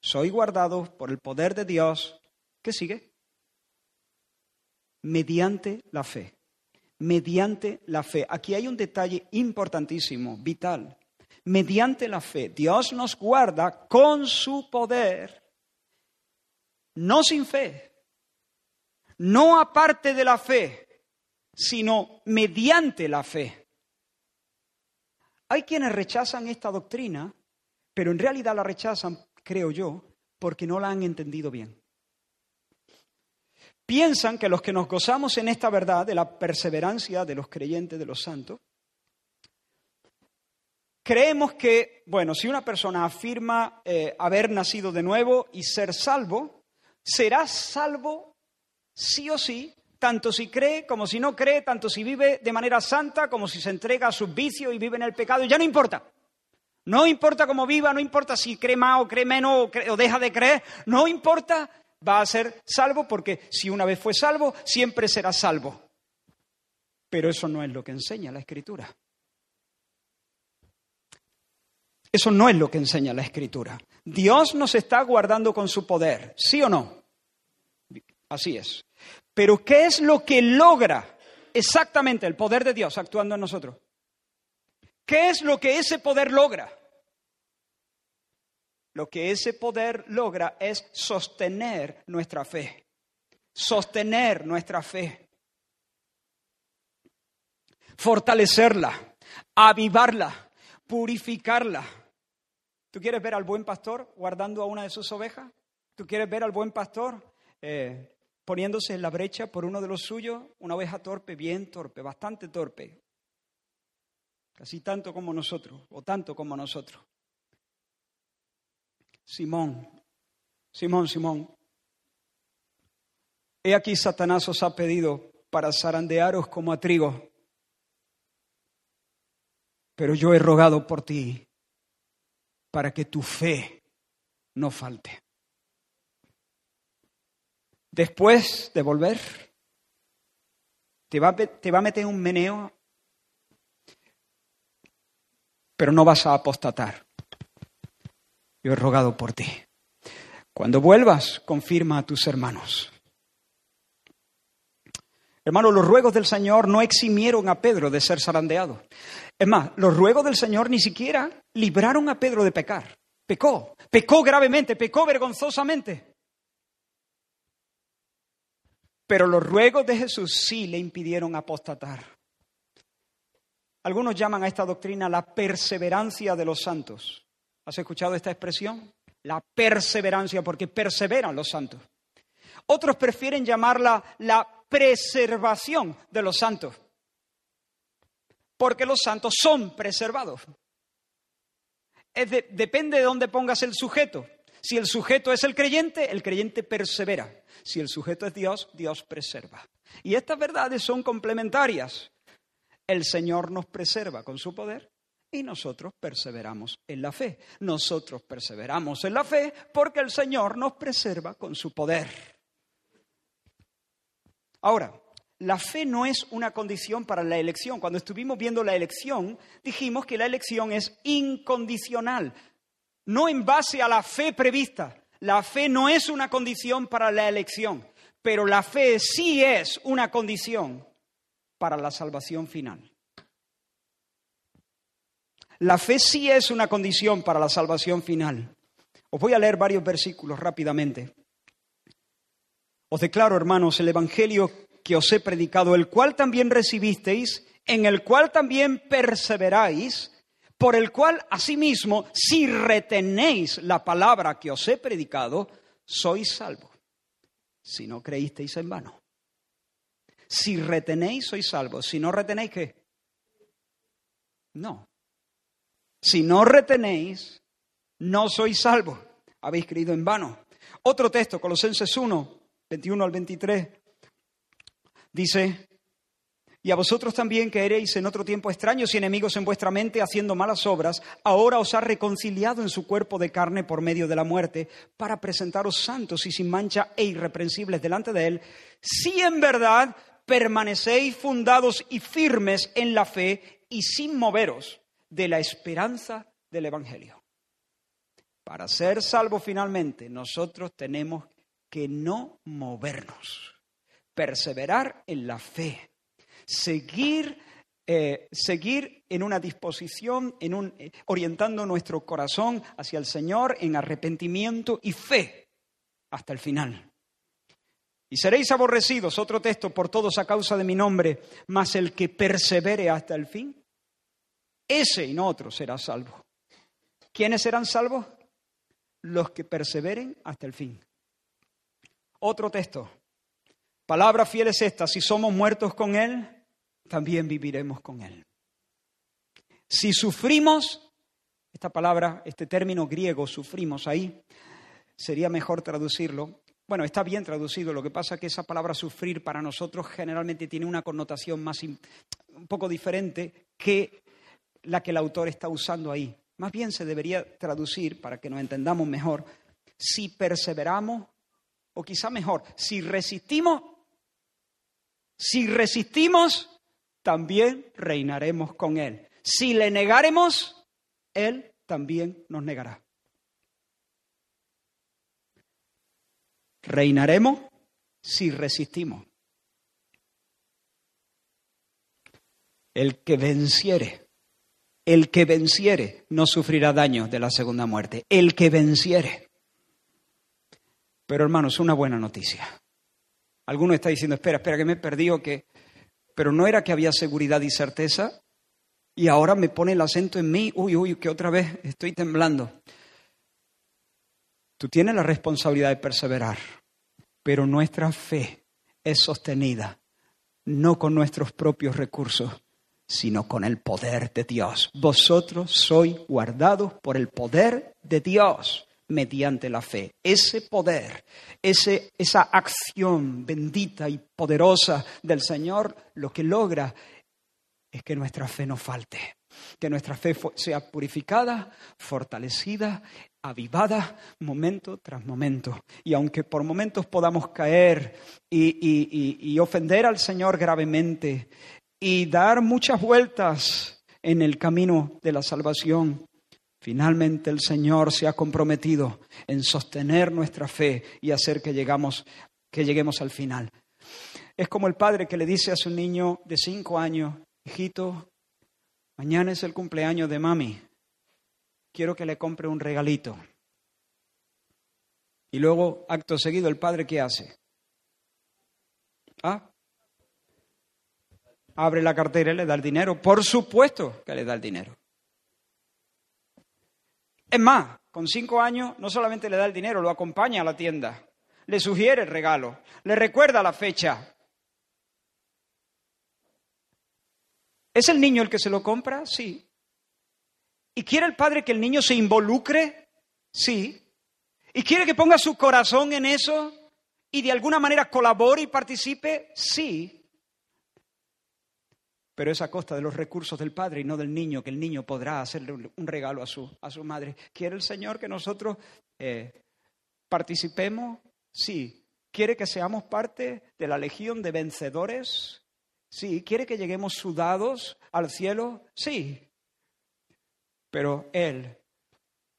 soy guardado por el poder de Dios. ¿Qué sigue? Mediante la fe. Mediante la fe. Aquí hay un detalle importantísimo, vital. Mediante la fe. Dios nos guarda con su poder, no sin fe, no aparte de la fe, sino mediante la fe. Hay quienes rechazan esta doctrina, pero en realidad la rechazan creo yo, porque no la han entendido bien. Piensan que los que nos gozamos en esta verdad de la perseverancia de los creyentes, de los santos, creemos que, bueno, si una persona afirma eh, haber nacido de nuevo y ser salvo, será salvo sí o sí, tanto si cree como si no cree, tanto si vive de manera santa como si se entrega a sus vicios y vive en el pecado, ya no importa. No importa cómo viva, no importa si cree más o cree menos o, deja de creer, no importa, va a ser salvo porque si una vez fue salvo, siempre será salvo. Pero eso no es lo que enseña la Escritura. Eso no es lo que enseña la Escritura. Dios nos está guardando con su poder, ¿sí o no? Así es. Pero ¿qué es lo que logra exactamente el poder de Dios actuando en nosotros? ¿Qué es lo que ese poder logra? Lo que ese poder logra es sostener nuestra fe. Sostener nuestra fe. Fortalecerla, avivarla, purificarla. ¿Tú quieres ver al buen pastor guardando a una de sus ovejas? ¿Tú quieres ver al buen pastor eh, poniéndose en la brecha por uno de los suyos? Una oveja torpe, bien torpe, bastante torpe casi tanto como nosotros, o tanto como nosotros. Simón, Simón, Simón, he aquí Satanás os ha pedido para zarandearos como a trigo, pero yo he rogado por ti para que tu fe no falte. Después de volver, te va, te va a meter un meneo pero no vas a apostatar. Yo he rogado por ti. Cuando vuelvas, confirma a tus hermanos. Hermano, los ruegos del Señor no eximieron a Pedro de ser zarandeado. Es más, los ruegos del Señor ni siquiera libraron a Pedro de pecar. Pecó, pecó gravemente, pecó vergonzosamente. Pero los ruegos de Jesús sí le impidieron apostatar. Algunos llaman a esta doctrina la perseverancia de los santos. ¿Has escuchado esta expresión? La perseverancia, porque perseveran los santos. Otros prefieren llamarla la preservación de los santos, porque los santos son preservados. depende de dónde pongas el sujeto. Si el sujeto es el creyente, el creyente persevera. Si el sujeto es Dios, Dios preserva. Y estas verdades son complementarias el Señor nos preserva con su poder y nosotros perseveramos en la fe. Nosotros perseveramos en la fe porque el Señor nos preserva con su poder. Ahora, la fe no es una condición para la elección. Cuando estuvimos viendo la elección, dijimos que la elección es incondicional, no en base a la fe prevista. La fe no es una condición para la elección, pero la fe sí es una condición para la salvación final. La fe sí es una condición para la salvación final. Os voy a leer varios versículos rápidamente. Os declaro, hermanos, el Evangelio que os he predicado, el cual también recibisteis, en el cual también perseveráis, por el cual asimismo, si retenéis la palabra que os he predicado, sois salvos. Si no creísteis en vano. Si retenéis, sois salvos. Si no retenéis, ¿qué? No. Si no retenéis, no sois salvos. Habéis creído en vano. Otro texto, Colosenses 1, 21 al 23, dice, y a vosotros también que eréis en otro tiempo extraños y enemigos en vuestra mente haciendo malas obras, ahora os ha reconciliado en su cuerpo de carne por medio de la muerte, para presentaros santos y sin mancha e irreprensibles delante de él, si en verdad permanecéis fundados y firmes en la fe y sin moveros de la esperanza del Evangelio. Para ser salvos finalmente, nosotros tenemos que no movernos, perseverar en la fe, seguir, eh, seguir en una disposición, en un, eh, orientando nuestro corazón hacia el Señor en arrepentimiento y fe hasta el final. Y seréis aborrecidos, otro texto, por todos a causa de mi nombre, mas el que persevere hasta el fin, ese y no otro será salvo. ¿Quiénes serán salvos? Los que perseveren hasta el fin. Otro texto. Palabra fiel es esta, si somos muertos con Él, también viviremos con Él. Si sufrimos, esta palabra, este término griego, sufrimos ahí, sería mejor traducirlo. Bueno, está bien traducido, lo que pasa es que esa palabra sufrir para nosotros generalmente tiene una connotación más un poco diferente que la que el autor está usando ahí. Más bien se debería traducir, para que nos entendamos mejor, si perseveramos, o quizá mejor, si resistimos, si resistimos, también reinaremos con Él. Si le negaremos, Él también nos negará. Reinaremos si resistimos. El que venciere el que venciere no sufrirá daño de la segunda muerte. El que venciere. Pero hermanos, una buena noticia. Alguno está diciendo, espera, espera, que me he perdido, que... Pero no era que había seguridad y certeza y ahora me pone el acento en mí, uy, uy, que otra vez estoy temblando. Tú tienes la responsabilidad de perseverar, pero nuestra fe es sostenida no con nuestros propios recursos, sino con el poder de Dios. Vosotros sois guardados por el poder de Dios mediante la fe. Ese poder, ese, esa acción bendita y poderosa del Señor, lo que logra es que nuestra fe no falte, que nuestra fe sea purificada, fortalecida, avivada momento tras momento. Y aunque por momentos podamos caer y ofender al Señor gravemente, y dar muchas vueltas en el camino de la salvación. Finalmente el Señor se ha comprometido en sostener nuestra fe y hacer que, llegamos, que lleguemos al final. Es como el padre que le dice a su niño de cinco años, hijito, mañana es el cumpleaños de mami, quiero que le compre un regalito. Y luego, acto seguido, el padre, ¿qué hace? Ah, abre la cartera y le da el dinero. Por supuesto que le da el dinero. Es más, con cinco años no solamente le da el dinero, lo acompaña a la tienda, le sugiere el regalo, le recuerda la fecha. ¿Es el niño el que se lo compra? Sí. ¿Y quiere el padre que el niño se involucre? Sí. ¿Y quiere que ponga su corazón en eso y de alguna manera colabore y participe? Sí pero es a costa de los recursos del padre y no del niño, que el niño podrá hacerle un regalo a su, a su madre. ¿Quiere el Señor que nosotros eh, participemos? Sí. ¿Quiere que seamos parte de la legión de vencedores? Sí. ¿Quiere que lleguemos sudados al cielo? Sí. Pero Él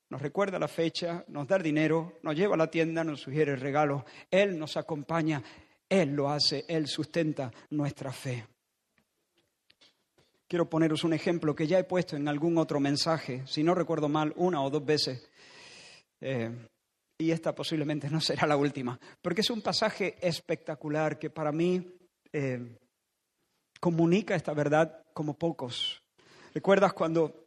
nos recuerda la fecha, nos da el dinero, nos lleva a la tienda, nos sugiere el regalo. Él nos acompaña, Él lo hace, Él sustenta nuestra fe. Quiero poneros un ejemplo que ya he puesto en algún otro mensaje, si no recuerdo mal, una o dos veces. Eh, y esta posiblemente no será la última, porque es un pasaje espectacular que para mí eh, comunica esta verdad como pocos. ¿Recuerdas cuando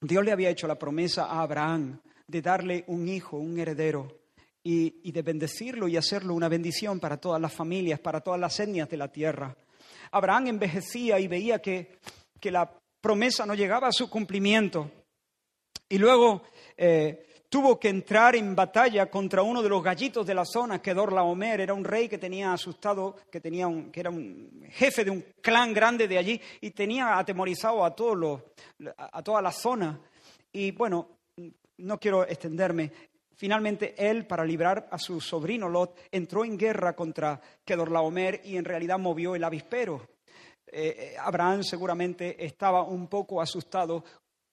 Dios le había hecho la promesa a Abraham de darle un hijo, un heredero, y, de bendecirlo y hacerlo una bendición para todas las familias, para todas las etnias de la tierra. Abraham envejecía y veía que, que la promesa no llegaba a su cumplimiento. Y luego eh, tuvo que entrar en batalla contra uno de los gallitos de la zona, que Dorlaomer era un rey que tenía asustado, que, tenía que era un jefe de un clan grande de allí y tenía atemorizado a, todos los, a toda la zona. Y bueno, no quiero extenderme. Finalmente él, para librar a su sobrino Lot, entró en guerra contra Kedorlaomer y en realidad movió el avispero. Eh, eh, Abraham seguramente estaba un poco asustado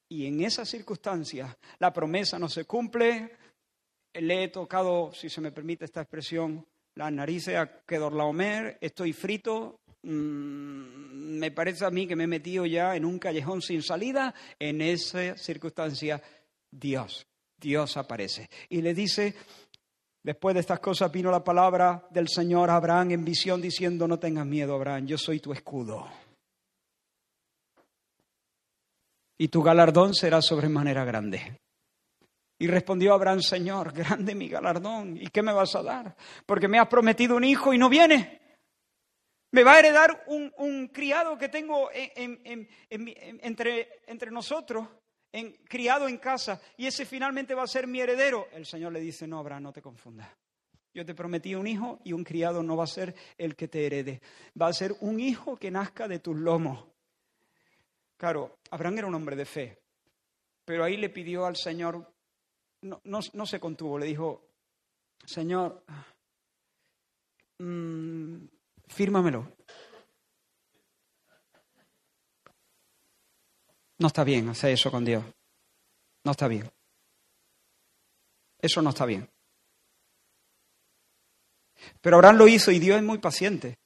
y en esas circunstancias la promesa no se cumple. Le he tocado, si se me permite esta expresión, las narices a Kedorlaomer, estoy frito, mm, me parece a mí que me he metido ya en un callejón sin salida. En esa circunstancia, Dios, Dios aparece y le dice, Después de estas cosas vino la palabra del Señor a Abraham en visión diciendo, no tengas miedo, Abraham, yo soy tu escudo. Y tu galardón será sobremanera grande. Y respondió Abraham, Señor, grande mi galardón. ¿Y qué me vas a dar? Porque me has prometido un hijo y no viene. Me va a heredar un, criado que tengo entre, entre nosotros criado en casa y ese finalmente va a ser mi heredero. El Señor le dice, no, Abraham, no te confundas. Yo te prometí un hijo y un criado no va a ser el que te herede. Va a ser un hijo que nazca de tus lomos. Claro, Abraham era un hombre de fe, pero ahí le pidió al Señor, no, no, se contuvo, le dijo, Señor, mmm, fírmamelo. No está bien hacer eso con Dios. No está bien. Eso no está bien. Pero Abraham lo hizo y Dios es muy paciente.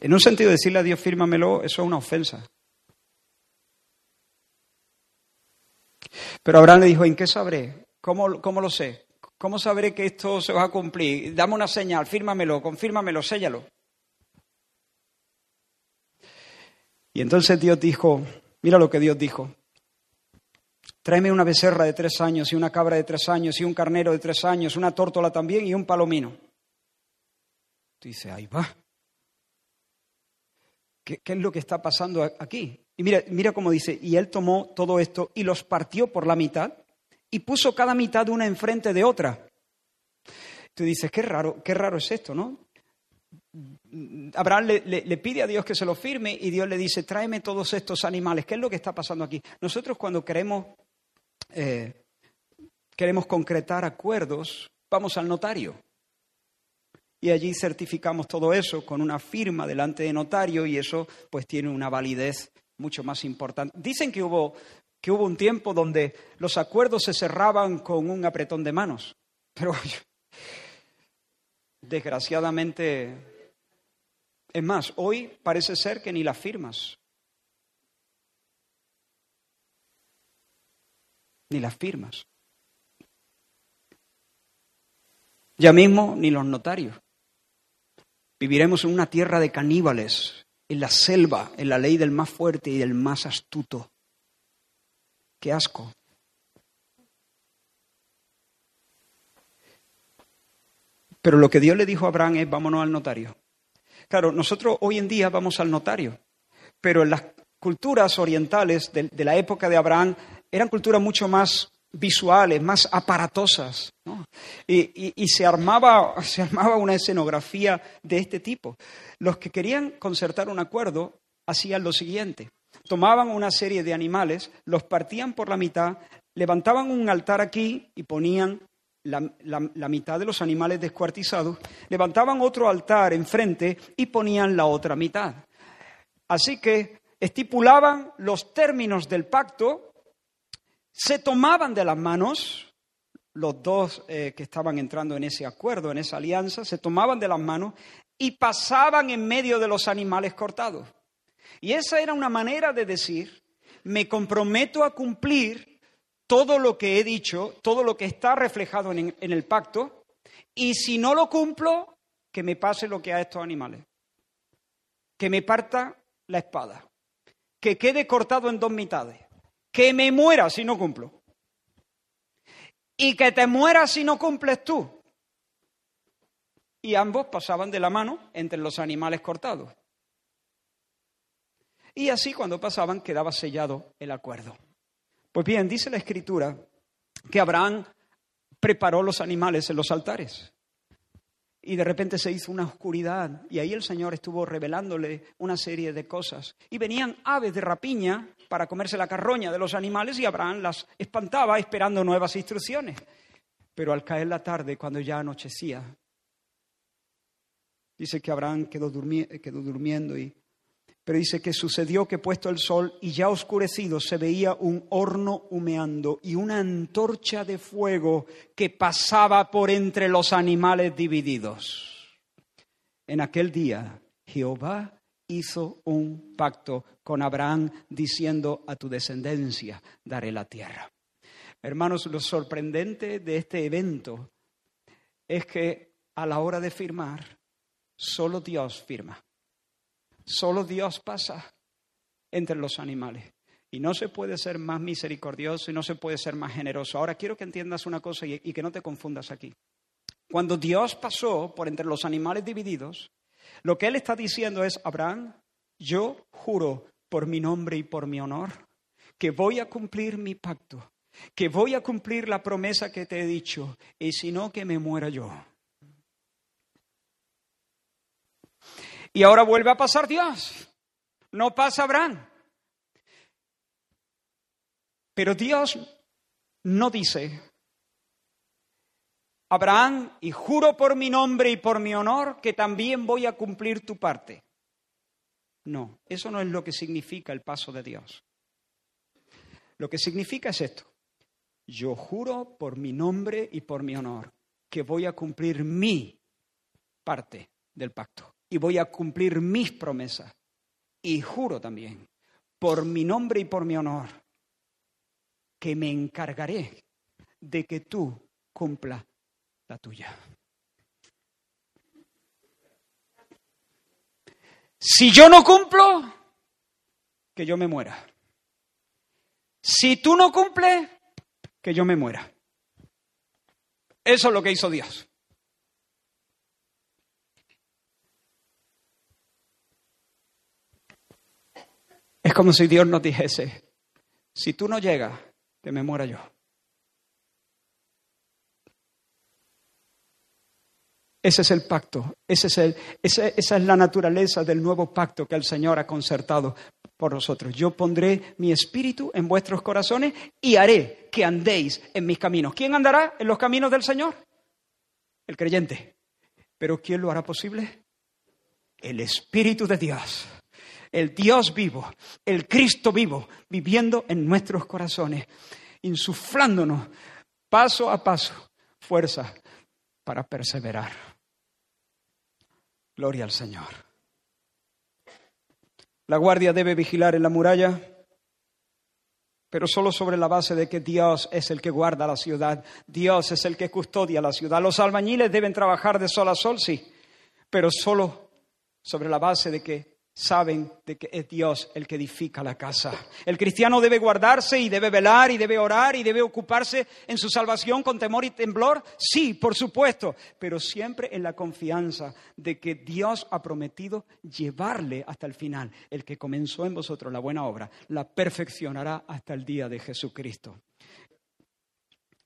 En un sentido, decirle a Dios, fírmamelo, eso es una ofensa. Pero Abraham le dijo, ¿en qué sabré? ¿Cómo, cómo lo sé? ¿Cómo sabré que esto se va a cumplir? Dame una señal, fírmamelo, confírmamelo, séllalo. Y entonces Dios dijo, mira lo que Dios dijo, tráeme una becerra de tres años y una cabra de tres años y un carnero de tres años, una tórtola también y un palomino. Dice, ahí va. ¿Qué, ¿Qué, es lo que está pasando aquí? Y mira, mira cómo dice, y él tomó todo esto y los partió por la mitad y puso cada mitad una enfrente de otra. Tú dices, qué raro, qué raro es esto, ¿no? Abraham le, pide a Dios que se lo firme y Dios le dice, tráeme todos estos animales. ¿Qué es lo que está pasando aquí? Nosotros cuando queremos, eh, queremos concretar acuerdos, vamos al notario. Y allí certificamos todo eso con una firma delante de notario y eso pues tiene una validez mucho más importante. Dicen que hubo, que hubo un tiempo donde los acuerdos se cerraban con un apretón de manos, pero desgraciadamente es más, hoy parece ser que ni las firmas. Ni las firmas. Ya mismo ni los notarios. Viviremos en una tierra de caníbales, en la selva, en la ley del más fuerte y del más astuto. Qué asco. Pero lo que Dios le dijo a Abraham es, vámonos al notario. Claro, nosotros hoy en día vamos al notario, pero en las culturas orientales de, la época de Abraham eran culturas mucho más visuales, más aparatosas. Y, se, armaba, se armaba una escenografía de este tipo. Los que querían concertar un acuerdo hacían lo siguiente. Tomaban una serie de animales, los partían por la mitad, levantaban un altar aquí y ponían la, mitad de los animales descuartizados, levantaban otro altar enfrente y ponían la otra mitad. Así que estipulaban los términos del pacto, se tomaban de las manos, los dos eh, que estaban entrando en ese acuerdo, en esa alianza, se tomaban de las manos y pasaban en medio de los animales cortados. Y esa era una manera de decir, me comprometo a cumplir todo lo que he dicho, todo lo que está reflejado en, el pacto, y si no lo cumplo, que me pase lo que a estos animales, que me parta la espada, que quede cortado en dos mitades, que me muera si no cumplo, y que te mueras si no cumples tú. Y ambos pasaban de la mano entre los animales cortados. Y así cuando pasaban quedaba sellado el acuerdo. Pues bien, dice la escritura que Abraham preparó los animales en los altares. Y de repente se hizo una oscuridad y ahí el Señor estuvo revelándole una serie de cosas. Y venían aves de rapiña para comerse la carroña de los animales y Abraham las espantaba esperando nuevas instrucciones. Pero al caer la tarde, cuando ya anochecía, dice que Abraham quedó, quedó durmiendo y pero dice que sucedió que puesto el sol y ya oscurecido se veía un horno humeando y una antorcha de fuego que pasaba por entre los animales divididos. En aquel día Jehová hizo un pacto con Abraham diciendo a tu descendencia daré la tierra. Hermanos, lo sorprendente de este evento es que a la hora de firmar, solo Dios firma. Solo Dios pasa entre los animales. Y no se puede ser más misericordioso y no se puede ser más generoso. Ahora quiero que entiendas una cosa y, que no te confundas aquí. Cuando Dios pasó por entre los animales divididos, lo que Él está diciendo es, Abraham, yo juro por mi nombre y por mi honor que voy a cumplir mi pacto, que voy a cumplir la promesa que te he dicho, y si no, que me muera yo. Y ahora vuelve a pasar Dios. No pasa Abraham. Pero Dios no dice, Abraham, y juro por mi nombre y por mi honor que también voy a cumplir tu parte. No, eso no es lo que significa el paso de Dios. Lo que significa es esto. Yo juro por mi nombre y por mi honor que voy a cumplir mi parte del pacto y voy a cumplir mis promesas. Y juro también, por mi nombre y por mi honor, que me encargaré de que tú cumpla la tuya. Si yo no cumplo, que yo me muera. Si tú no cumples, que yo me muera. Eso es lo que hizo Dios. Es como si Dios nos dijese, si tú no llegas, que me muera yo. Ese es el pacto, ese es el, esa, esa es la naturaleza del nuevo pacto que el Señor ha concertado por nosotros. Yo pondré mi espíritu en vuestros corazones y haré que andéis en mis caminos. ¿Quién andará en los caminos del Señor? El creyente. ¿Pero quién lo hará posible? El Espíritu de Dios el Dios vivo, el Cristo vivo, viviendo en nuestros corazones, insuflándonos paso a paso fuerza para perseverar. Gloria al Señor. La guardia debe vigilar en la muralla, pero solo sobre la base de que Dios es el que guarda la ciudad, Dios es el que custodia la ciudad. Los albañiles deben trabajar de sol a sol, sí, pero solo sobre la base de que saben de que es Dios el que edifica la casa. El cristiano debe guardarse y debe velar y debe orar y debe ocuparse en su salvación con temor y temblor. Sí, por supuesto, pero siempre en la confianza de que Dios ha prometido llevarle hasta el final. El que comenzó en vosotros la buena obra, la perfeccionará hasta el día de Jesucristo.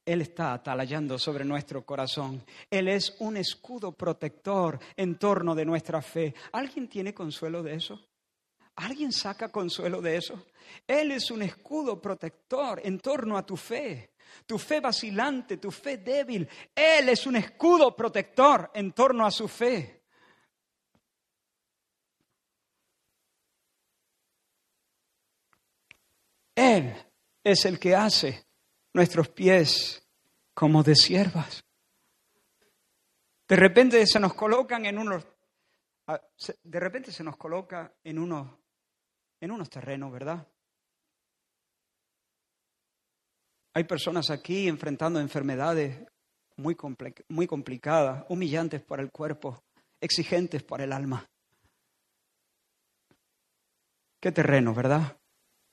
Él está atalayando sobre nuestro corazón. Él es un escudo protector en torno de nuestra fe. ¿Alguien tiene consuelo de eso? ¿Alguien saca consuelo de eso? Él es un escudo protector en torno a tu fe. Tu fe vacilante, tu fe débil. Él es un escudo protector en torno a su fe. Él es el que hace nuestros pies como de siervas. De repente se nos colocan en unos, ah, de repente se nos coloca en unos, en unos terrenos, ¿verdad? Hay personas aquí enfrentando enfermedades muy, muy complicadas, humillantes para el cuerpo, exigentes para el alma. Qué terreno, ¿verdad?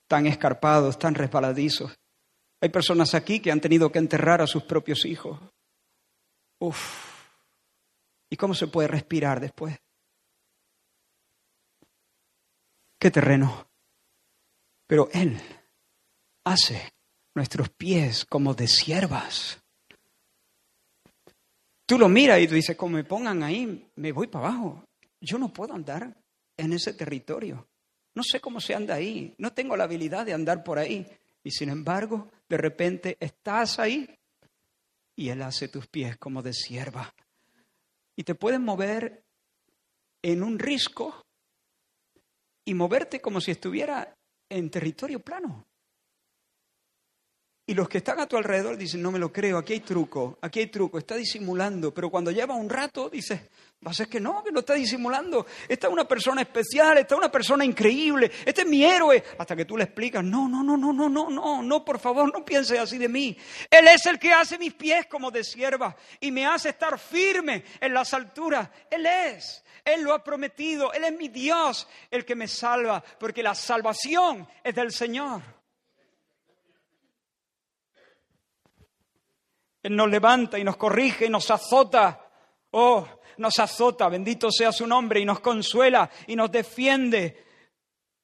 tan escarpados, tan resbaladizos. Hay personas aquí que han tenido que enterrar a sus propios hijos. Uf. ¿Y cómo se puede respirar después? ¿Qué terreno? Pero Él hace nuestros pies como de siervas. Tú lo miras y tú dices, como me pongan ahí, me voy para abajo. Yo no puedo andar en ese territorio. No sé cómo se anda ahí. No tengo la habilidad de andar por ahí. Y sin embargo, de repente estás ahí y Él hace tus pies como de sierva. Y te puedes mover en un risco y moverte como si estuviera en territorio plano. Y los que están a tu alrededor dicen, no me lo creo, aquí hay truco, aquí hay truco, está disimulando. Pero cuando lleva un rato, dices, vas a que no, que no está disimulando. Esta es una persona especial, esta es una persona increíble, este es mi héroe. Hasta que tú le explicas, no, no, no, no, no, no, no, no, por favor, no pienses así de mí. Él es el que hace mis pies como de sierva y me hace estar firme en las alturas. Él es. Él lo ha prometido, Él es mi Dios, el que me salva, porque la salvación es del Señor. Él nos levanta y nos corrige y nos azota. Oh, nos azota, bendito sea su nombre, y nos consuela y nos defiende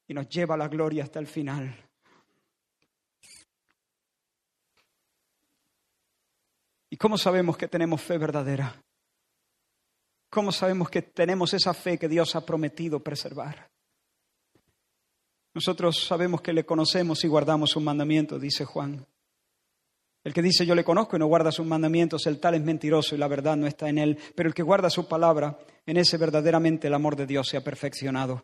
y nos lleva a la gloria hasta el final. ¿Y cómo sabemos que tenemos fe verdadera? ¿Cómo sabemos que tenemos esa fe que Dios ha prometido preservar? Nosotros sabemos que le conocemos y guardamos su mandamiento, dice Juan. El que dice yo le conozco y no guarda sus mandamientos, el tal es mentiroso y la verdad no está en él. Pero el que guarda su palabra, en ese verdaderamente el amor de Dios se ha perfeccionado.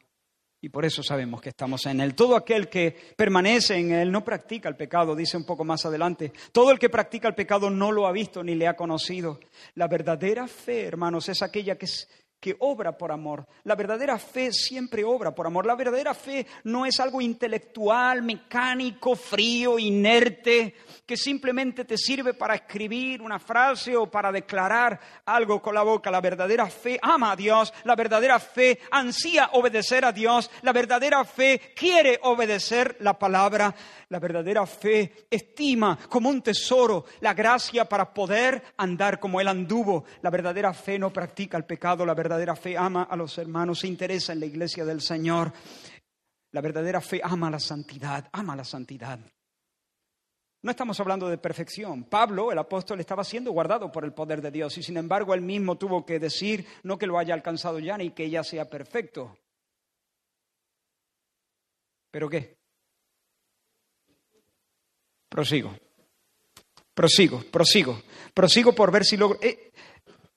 Y por eso sabemos que estamos en Él. Todo aquel que permanece en Él no practica el pecado, dice un poco más adelante. Todo el que practica el pecado no lo ha visto ni le ha conocido. La verdadera fe, hermanos, es aquella que, es, que obra por amor. La verdadera fe siempre obra por amor. La verdadera fe no es algo intelectual, mecánico, frío, inerte, que simplemente te sirve para escribir una frase o para declarar algo con la boca. La verdadera fe ama a Dios, la verdadera fe ansía obedecer a Dios, la verdadera fe quiere obedecer la palabra. La verdadera fe estima como un tesoro la gracia para poder andar como Él anduvo. La verdadera fe no practica el pecado, la verdadera fe ama a los hermanos, se interesa en la iglesia del Señor. La verdadera fe ama la santidad, ama la santidad. No estamos hablando de perfección. Pablo, el apóstol, estaba siendo guardado por el poder de Dios y sin embargo él mismo tuvo que decir no que lo haya alcanzado ya ni que ya sea perfecto. ¿Pero qué? Prosigo. Prosigo, prosigo. Prosigo por ver si logro. Eh,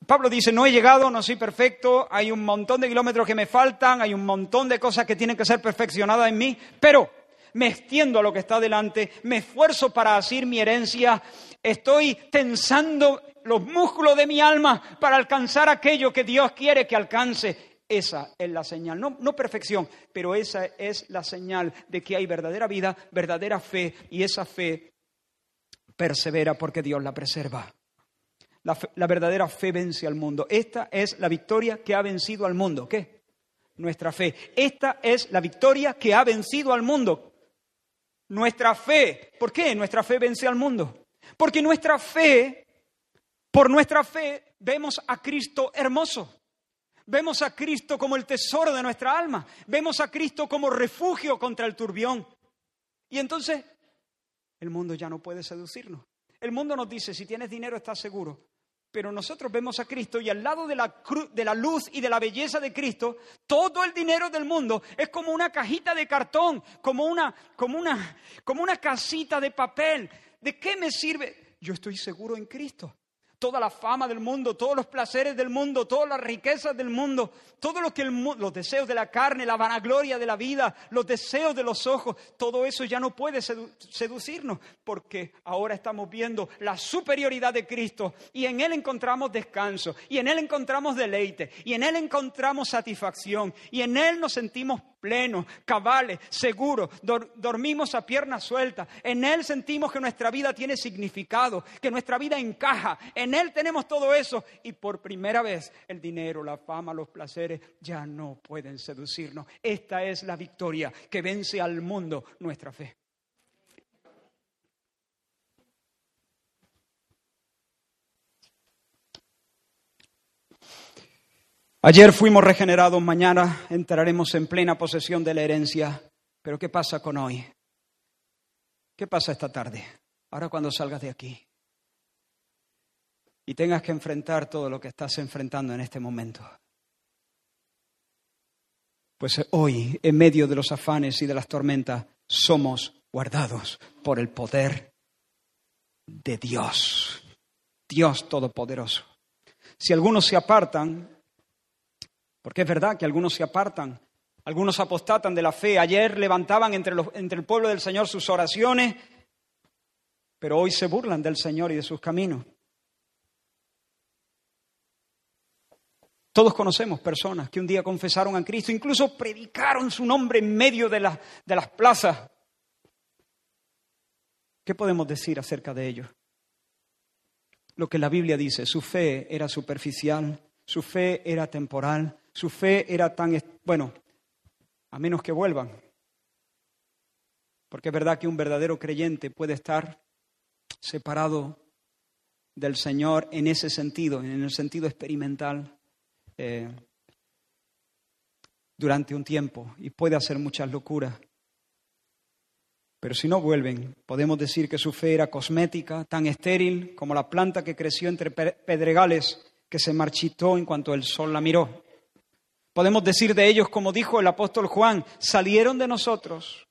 Pablo dice, no he llegado, no soy perfecto, hay un montón de kilómetros que me faltan, hay un montón de cosas que tienen que ser perfeccionadas en mí, pero me extiendo a lo que está delante, me esfuerzo para asir mi herencia, estoy tensando los músculos de mi alma para alcanzar aquello que Dios quiere que alcance. Esa es la señal, no, no, perfección, pero esa es la señal de que hay verdadera vida, verdadera fe, y esa fe persevera porque Dios la preserva. La, la, verdadera fe vence al mundo. Esta es la victoria que ha vencido al mundo. ¿Qué? Nuestra fe. Esta es la victoria que ha vencido al mundo. Nuestra fe. ¿Por qué nuestra fe vence al mundo? Porque nuestra fe, por nuestra fe, vemos a Cristo hermoso. Vemos a Cristo como el tesoro de nuestra alma. Vemos a Cristo como refugio contra el turbión. Y entonces el mundo ya no puede seducirnos. El mundo nos dice, si tienes dinero estás seguro. Pero nosotros vemos a Cristo y al lado de la, de la luz y de la belleza de Cristo, todo el dinero del mundo es como una cajita de cartón, como una, como una, como una casita de papel. ¿De qué me sirve? Yo estoy seguro en Cristo toda la fama del mundo, todos los placeres del mundo, todas las riquezas del mundo, todo lo que los deseos de la carne, la vanagloria de la vida, los deseos de los ojos, todo eso ya no puede seducirnos, porque ahora estamos viendo la superioridad de Cristo y en Él encontramos descanso, y en Él encontramos deleite, y en Él encontramos satisfacción, y en Él nos sentimos plenos, cabales, seguros, dormimos a piernas sueltas, en Él sentimos que nuestra vida tiene significado, que nuestra vida encaja, en Él tenemos todo eso. Y por primera vez el dinero, la fama, los placeres ya no pueden seducirnos. Esta es la victoria que vence al mundo nuestra fe. Ayer fuimos regenerados, mañana entraremos en plena posesión de la herencia. Pero ¿qué pasa con hoy? ¿Qué pasa esta tarde? Ahora cuando salgas de aquí y tengas que enfrentar todo lo que estás enfrentando en este momento. Pues hoy, en medio de los afanes y de las tormentas, somos guardados por el poder de Dios, Dios Todopoderoso. Si algunos se apartan, porque es verdad que algunos se apartan, algunos apostatan de la fe. Ayer levantaban entre, entre el pueblo del Señor sus oraciones, pero hoy se burlan del Señor y de sus caminos. Todos conocemos personas que un día confesaron a Cristo, incluso predicaron su nombre en medio de, de las plazas. ¿Qué podemos decir acerca de ellos? Lo que la Biblia dice, su fe era superficial, su fe era temporal, su fe era tan, bueno, a menos que vuelvan. Porque es verdad que un verdadero creyente puede estar separado del Señor en ese sentido, en el sentido experimental, eh, durante un tiempo y puede hacer muchas locuras. Pero si no vuelven, podemos decir que su fe era cosmética, tan estéril como la planta que creció entre pedregales que se marchitó en cuanto el sol la miró. Podemos decir de ellos, como dijo el apóstol Juan, salieron de nosotros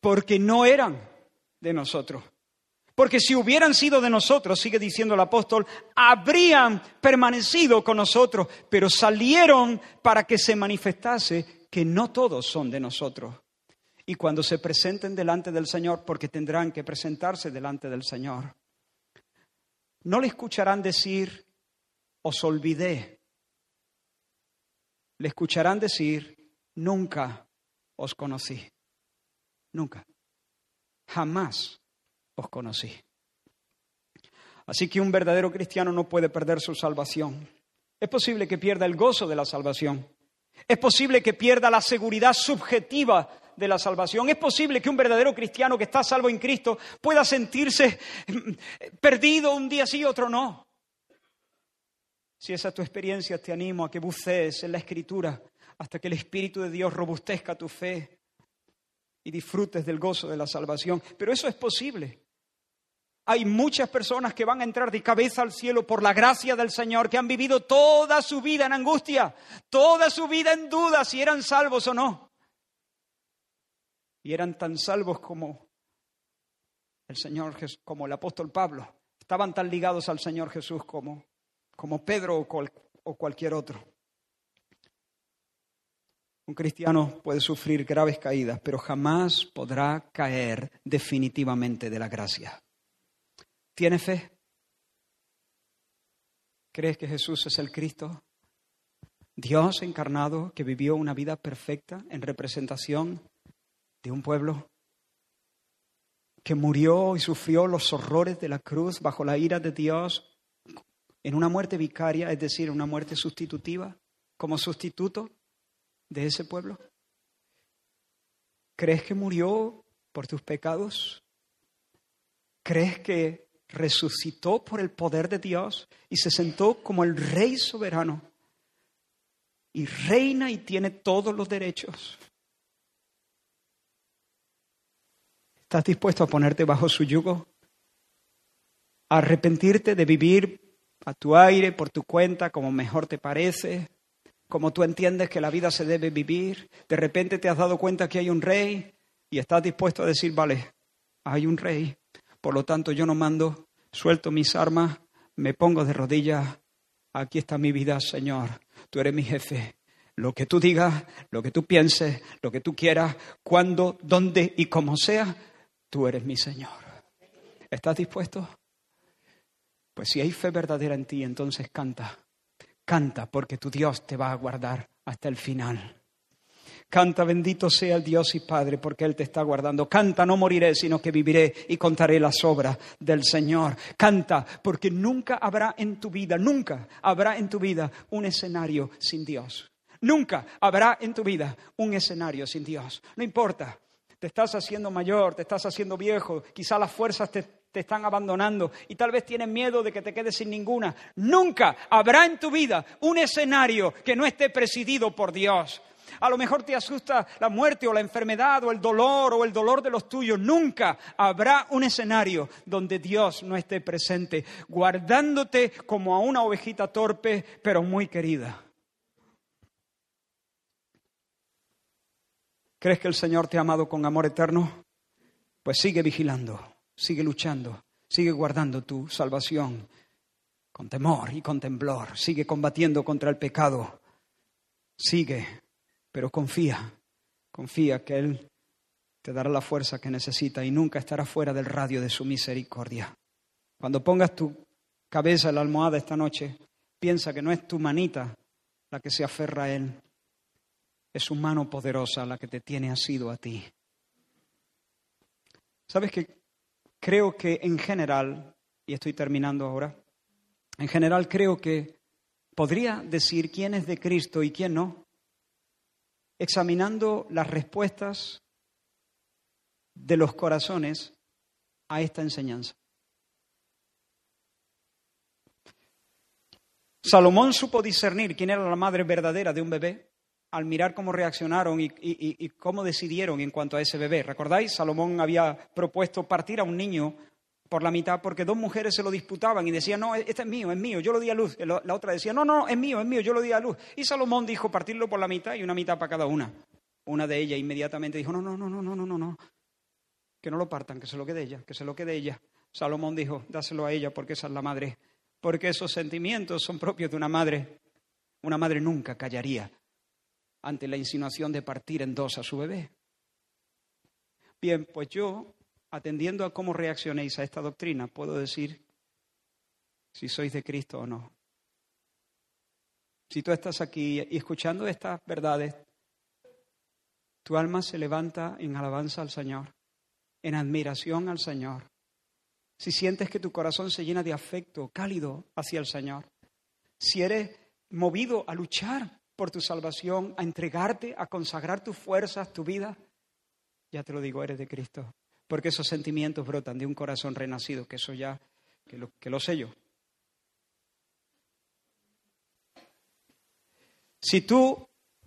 porque no eran de nosotros. Porque si hubieran sido de nosotros, sigue diciendo el apóstol, habrían permanecido con nosotros, pero salieron para que se manifestase que no todos son de nosotros. Y cuando se presenten delante del Señor, porque tendrán que presentarse delante del Señor, no le escucharán decir, os olvidé le escucharán decir, nunca os conocí, nunca, jamás os conocí. Así que un verdadero cristiano no puede perder su salvación. Es posible que pierda el gozo de la salvación. Es posible que pierda la seguridad subjetiva de la salvación. Es posible que un verdadero cristiano que está salvo en Cristo pueda sentirse perdido un día sí, otro no. Si esa es tu experiencia, te animo a que bucees en la Escritura hasta que el Espíritu de Dios robustezca tu fe y disfrutes del gozo de la salvación. Pero eso es posible. Hay muchas personas que van a entrar de cabeza al cielo por la gracia del Señor, que han vivido toda su vida en angustia, toda su vida en duda si eran salvos o no. Y eran tan salvos como el Señor, como el apóstol Pablo. Estaban tan ligados al Señor Jesús como como Pedro o, cualquier otro. Un cristiano puede sufrir graves caídas, pero jamás podrá caer definitivamente de la gracia. ¿Tiene fe? ¿Crees que Jesús es el Cristo? Dios encarnado que vivió una vida perfecta en representación de un pueblo que murió y sufrió los horrores de la cruz bajo la ira de Dios en una muerte vicaria, es decir, una muerte sustitutiva, como sustituto de ese pueblo? ¿Crees que murió por tus pecados? ¿Crees que resucitó por el poder de Dios y se sentó como el rey soberano? Y reina y tiene todos los derechos. ¿Estás dispuesto a ponerte bajo su yugo? ¿A arrepentirte de vivir a tu aire, por tu cuenta, como mejor te parece, como tú entiendes que la vida se debe vivir. De repente te has dado cuenta que hay un rey y estás dispuesto a decir, vale, hay un rey, por lo tanto yo no mando, suelto mis armas, me pongo de rodillas, aquí está mi vida, Señor, tú eres mi jefe. Lo que tú digas, lo que tú pienses, lo que tú quieras, cuando, dónde y como sea, tú eres mi Señor. ¿Estás dispuesto? Pues si hay fe verdadera en ti, entonces canta. Canta porque tu Dios te va a guardar hasta el final. Canta, bendito sea el Dios y Padre, porque Él te está guardando. Canta, no moriré, sino que viviré y contaré las obras del Señor. Canta, porque nunca habrá en tu vida, nunca habrá en tu vida un escenario sin Dios. Nunca habrá en tu vida un escenario sin Dios. No importa, te estás haciendo mayor, te estás haciendo viejo, quizá las fuerzas te, te están abandonando y tal vez tienes miedo de que te quedes sin ninguna. Nunca habrá en tu vida un escenario que no esté presidido por Dios. A lo mejor te asusta la muerte o la enfermedad o el dolor o el dolor de los tuyos. Nunca habrá un escenario donde Dios no esté presente, guardándote como a una ovejita torpe, pero muy querida. ¿Crees que el Señor te ha amado con amor eterno? Pues sigue vigilando, sigue luchando, sigue guardando tu salvación con temor y con temblor, sigue combatiendo contra el pecado, sigue pero confía, confía que Él te dará la fuerza que necesita y nunca estará fuera del radio de su misericordia. Cuando pongas tu cabeza en la almohada esta noche, piensa que no es tu manita la que se aferra a Él, es su mano poderosa la que te tiene asido a ti. ¿Sabes que creo que en general, y estoy terminando ahora, en general creo que podría decir quién es de Cristo y quién no, examinando las respuestas de los corazones a esta enseñanza. Salomón supo discernir quién era la madre verdadera de un bebé al mirar cómo reaccionaron y, cómo decidieron en cuanto a ese bebé. ¿Recordáis? Salomón había propuesto partir a un niño por la mitad porque dos mujeres se lo disputaban y decían, no, este es mío, es mío, yo lo di a luz. La otra decía, no, no, es mío, es mío, yo lo di a luz. Y Salomón dijo partirlo por la mitad y una mitad para cada una. Una de ellas inmediatamente dijo, no, no, no, no, no, no, no, no, que no lo partan, que se lo quede ella, que se lo quede ella. Salomón dijo, dáselo a ella porque esa es la madre, porque esos sentimientos son propios de una madre. Una madre nunca callaría ante la insinuación de partir en dos a su bebé. Bien, pues yo atendiendo a cómo reaccionéis a esta doctrina, puedo decir si sois de Cristo o no. Si tú estás aquí y escuchando estas verdades, tu alma se levanta en alabanza al Señor, en admiración al Señor. Si sientes que tu corazón se llena de afecto cálido hacia el Señor, si eres movido a luchar por tu salvación, a entregarte, a consagrar tus fuerzas, tu vida, ya te lo digo, eres de Cristo porque esos sentimientos brotan de un corazón renacido, que eso ya, que lo, sé yo. Si tú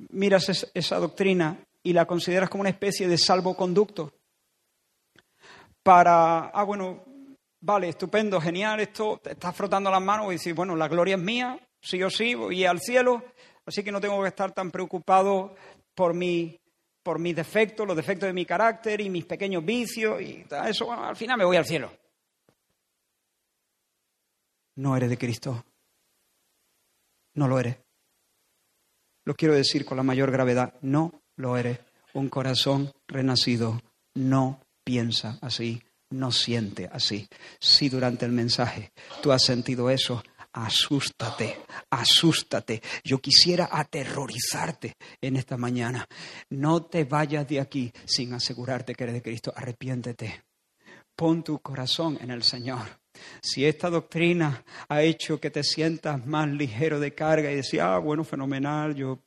miras esa doctrina y la consideras como una especie de salvoconducto para, ah, bueno, vale, estupendo, genial, esto, te estás frotando las manos y dices, bueno, la gloria es mía, sí o sí, voy al cielo, así que no tengo que estar tan preocupado por mi por mis defectos, los defectos de mi carácter y mis pequeños vicios y eso, al final me voy al cielo. No eres de Cristo. No lo eres. Lo quiero decir con la mayor gravedad. No lo eres. Un corazón renacido no piensa así, no siente así. Si durante el mensaje tú has sentido eso, asústate, asústate. Yo quisiera aterrorizarte en esta mañana. No te vayas de aquí sin asegurarte que eres de Cristo. Arrepiéntete. Pon tu corazón en el Señor. Si esta doctrina ha hecho que te sientas más ligero de carga y decir, ah, bueno, fenomenal, yo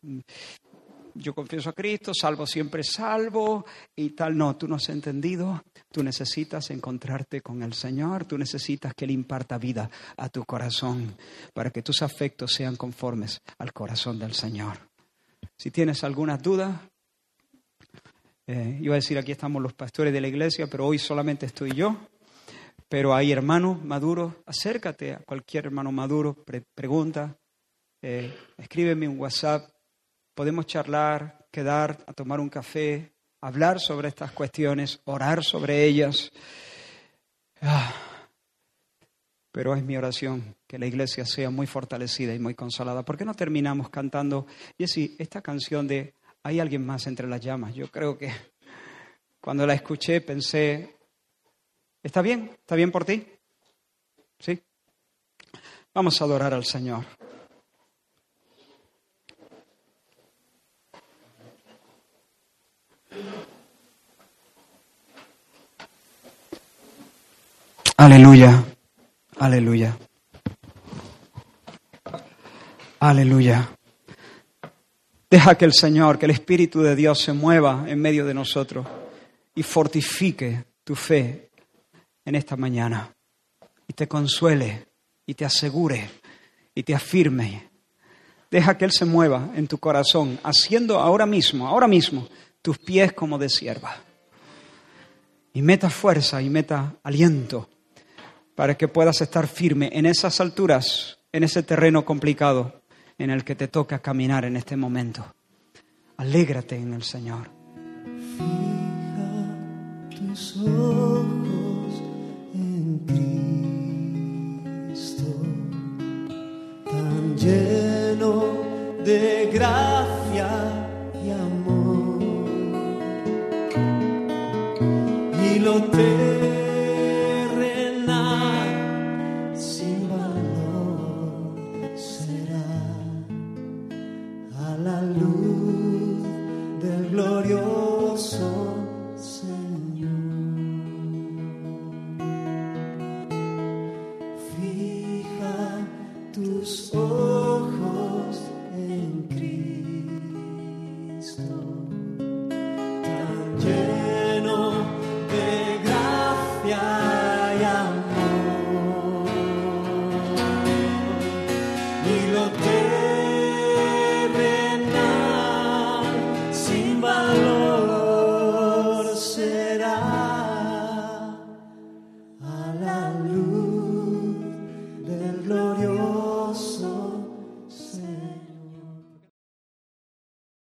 yo confieso a Cristo, salvo siempre salvo y tal. No, tú no has entendido. Tú necesitas encontrarte con el Señor, tú necesitas que Él imparta vida a tu corazón para que tus afectos sean conformes al corazón del Señor. Si tienes alguna duda, eh, iba a decir aquí estamos los pastores de la iglesia, pero hoy solamente estoy yo. Pero hay hermanos maduros, acércate a cualquier hermano maduro, pregunta, eh, escríbeme un WhatsApp podemos charlar, quedar a tomar un café, hablar sobre estas cuestiones, orar sobre ellas. Ah, pero es mi oración que la iglesia sea muy fortalecida y muy consolada. ¿Por qué no terminamos cantando, y así, esta canción de Hay alguien más entre las llamas? Yo creo que cuando la escuché pensé, ¿está bien? ¿Está bien por ti? ¿Sí? Vamos a adorar al Señor. Aleluya, aleluya. Aleluya. Deja que el Señor, que el Espíritu de Dios se mueva en medio de nosotros y fortifique tu fe en esta mañana y te consuele y te asegure y te afirme. Deja que Él se mueva en tu corazón, haciendo ahora mismo, ahora mismo, tus pies como de sierva. Y meta fuerza y meta aliento para que puedas estar firme en esas alturas, en ese terreno complicado en el que te toca caminar en este momento. Alégrate en el Señor. Fija tus ojos en Cristo, tan lleno de gracia y amor. Y lo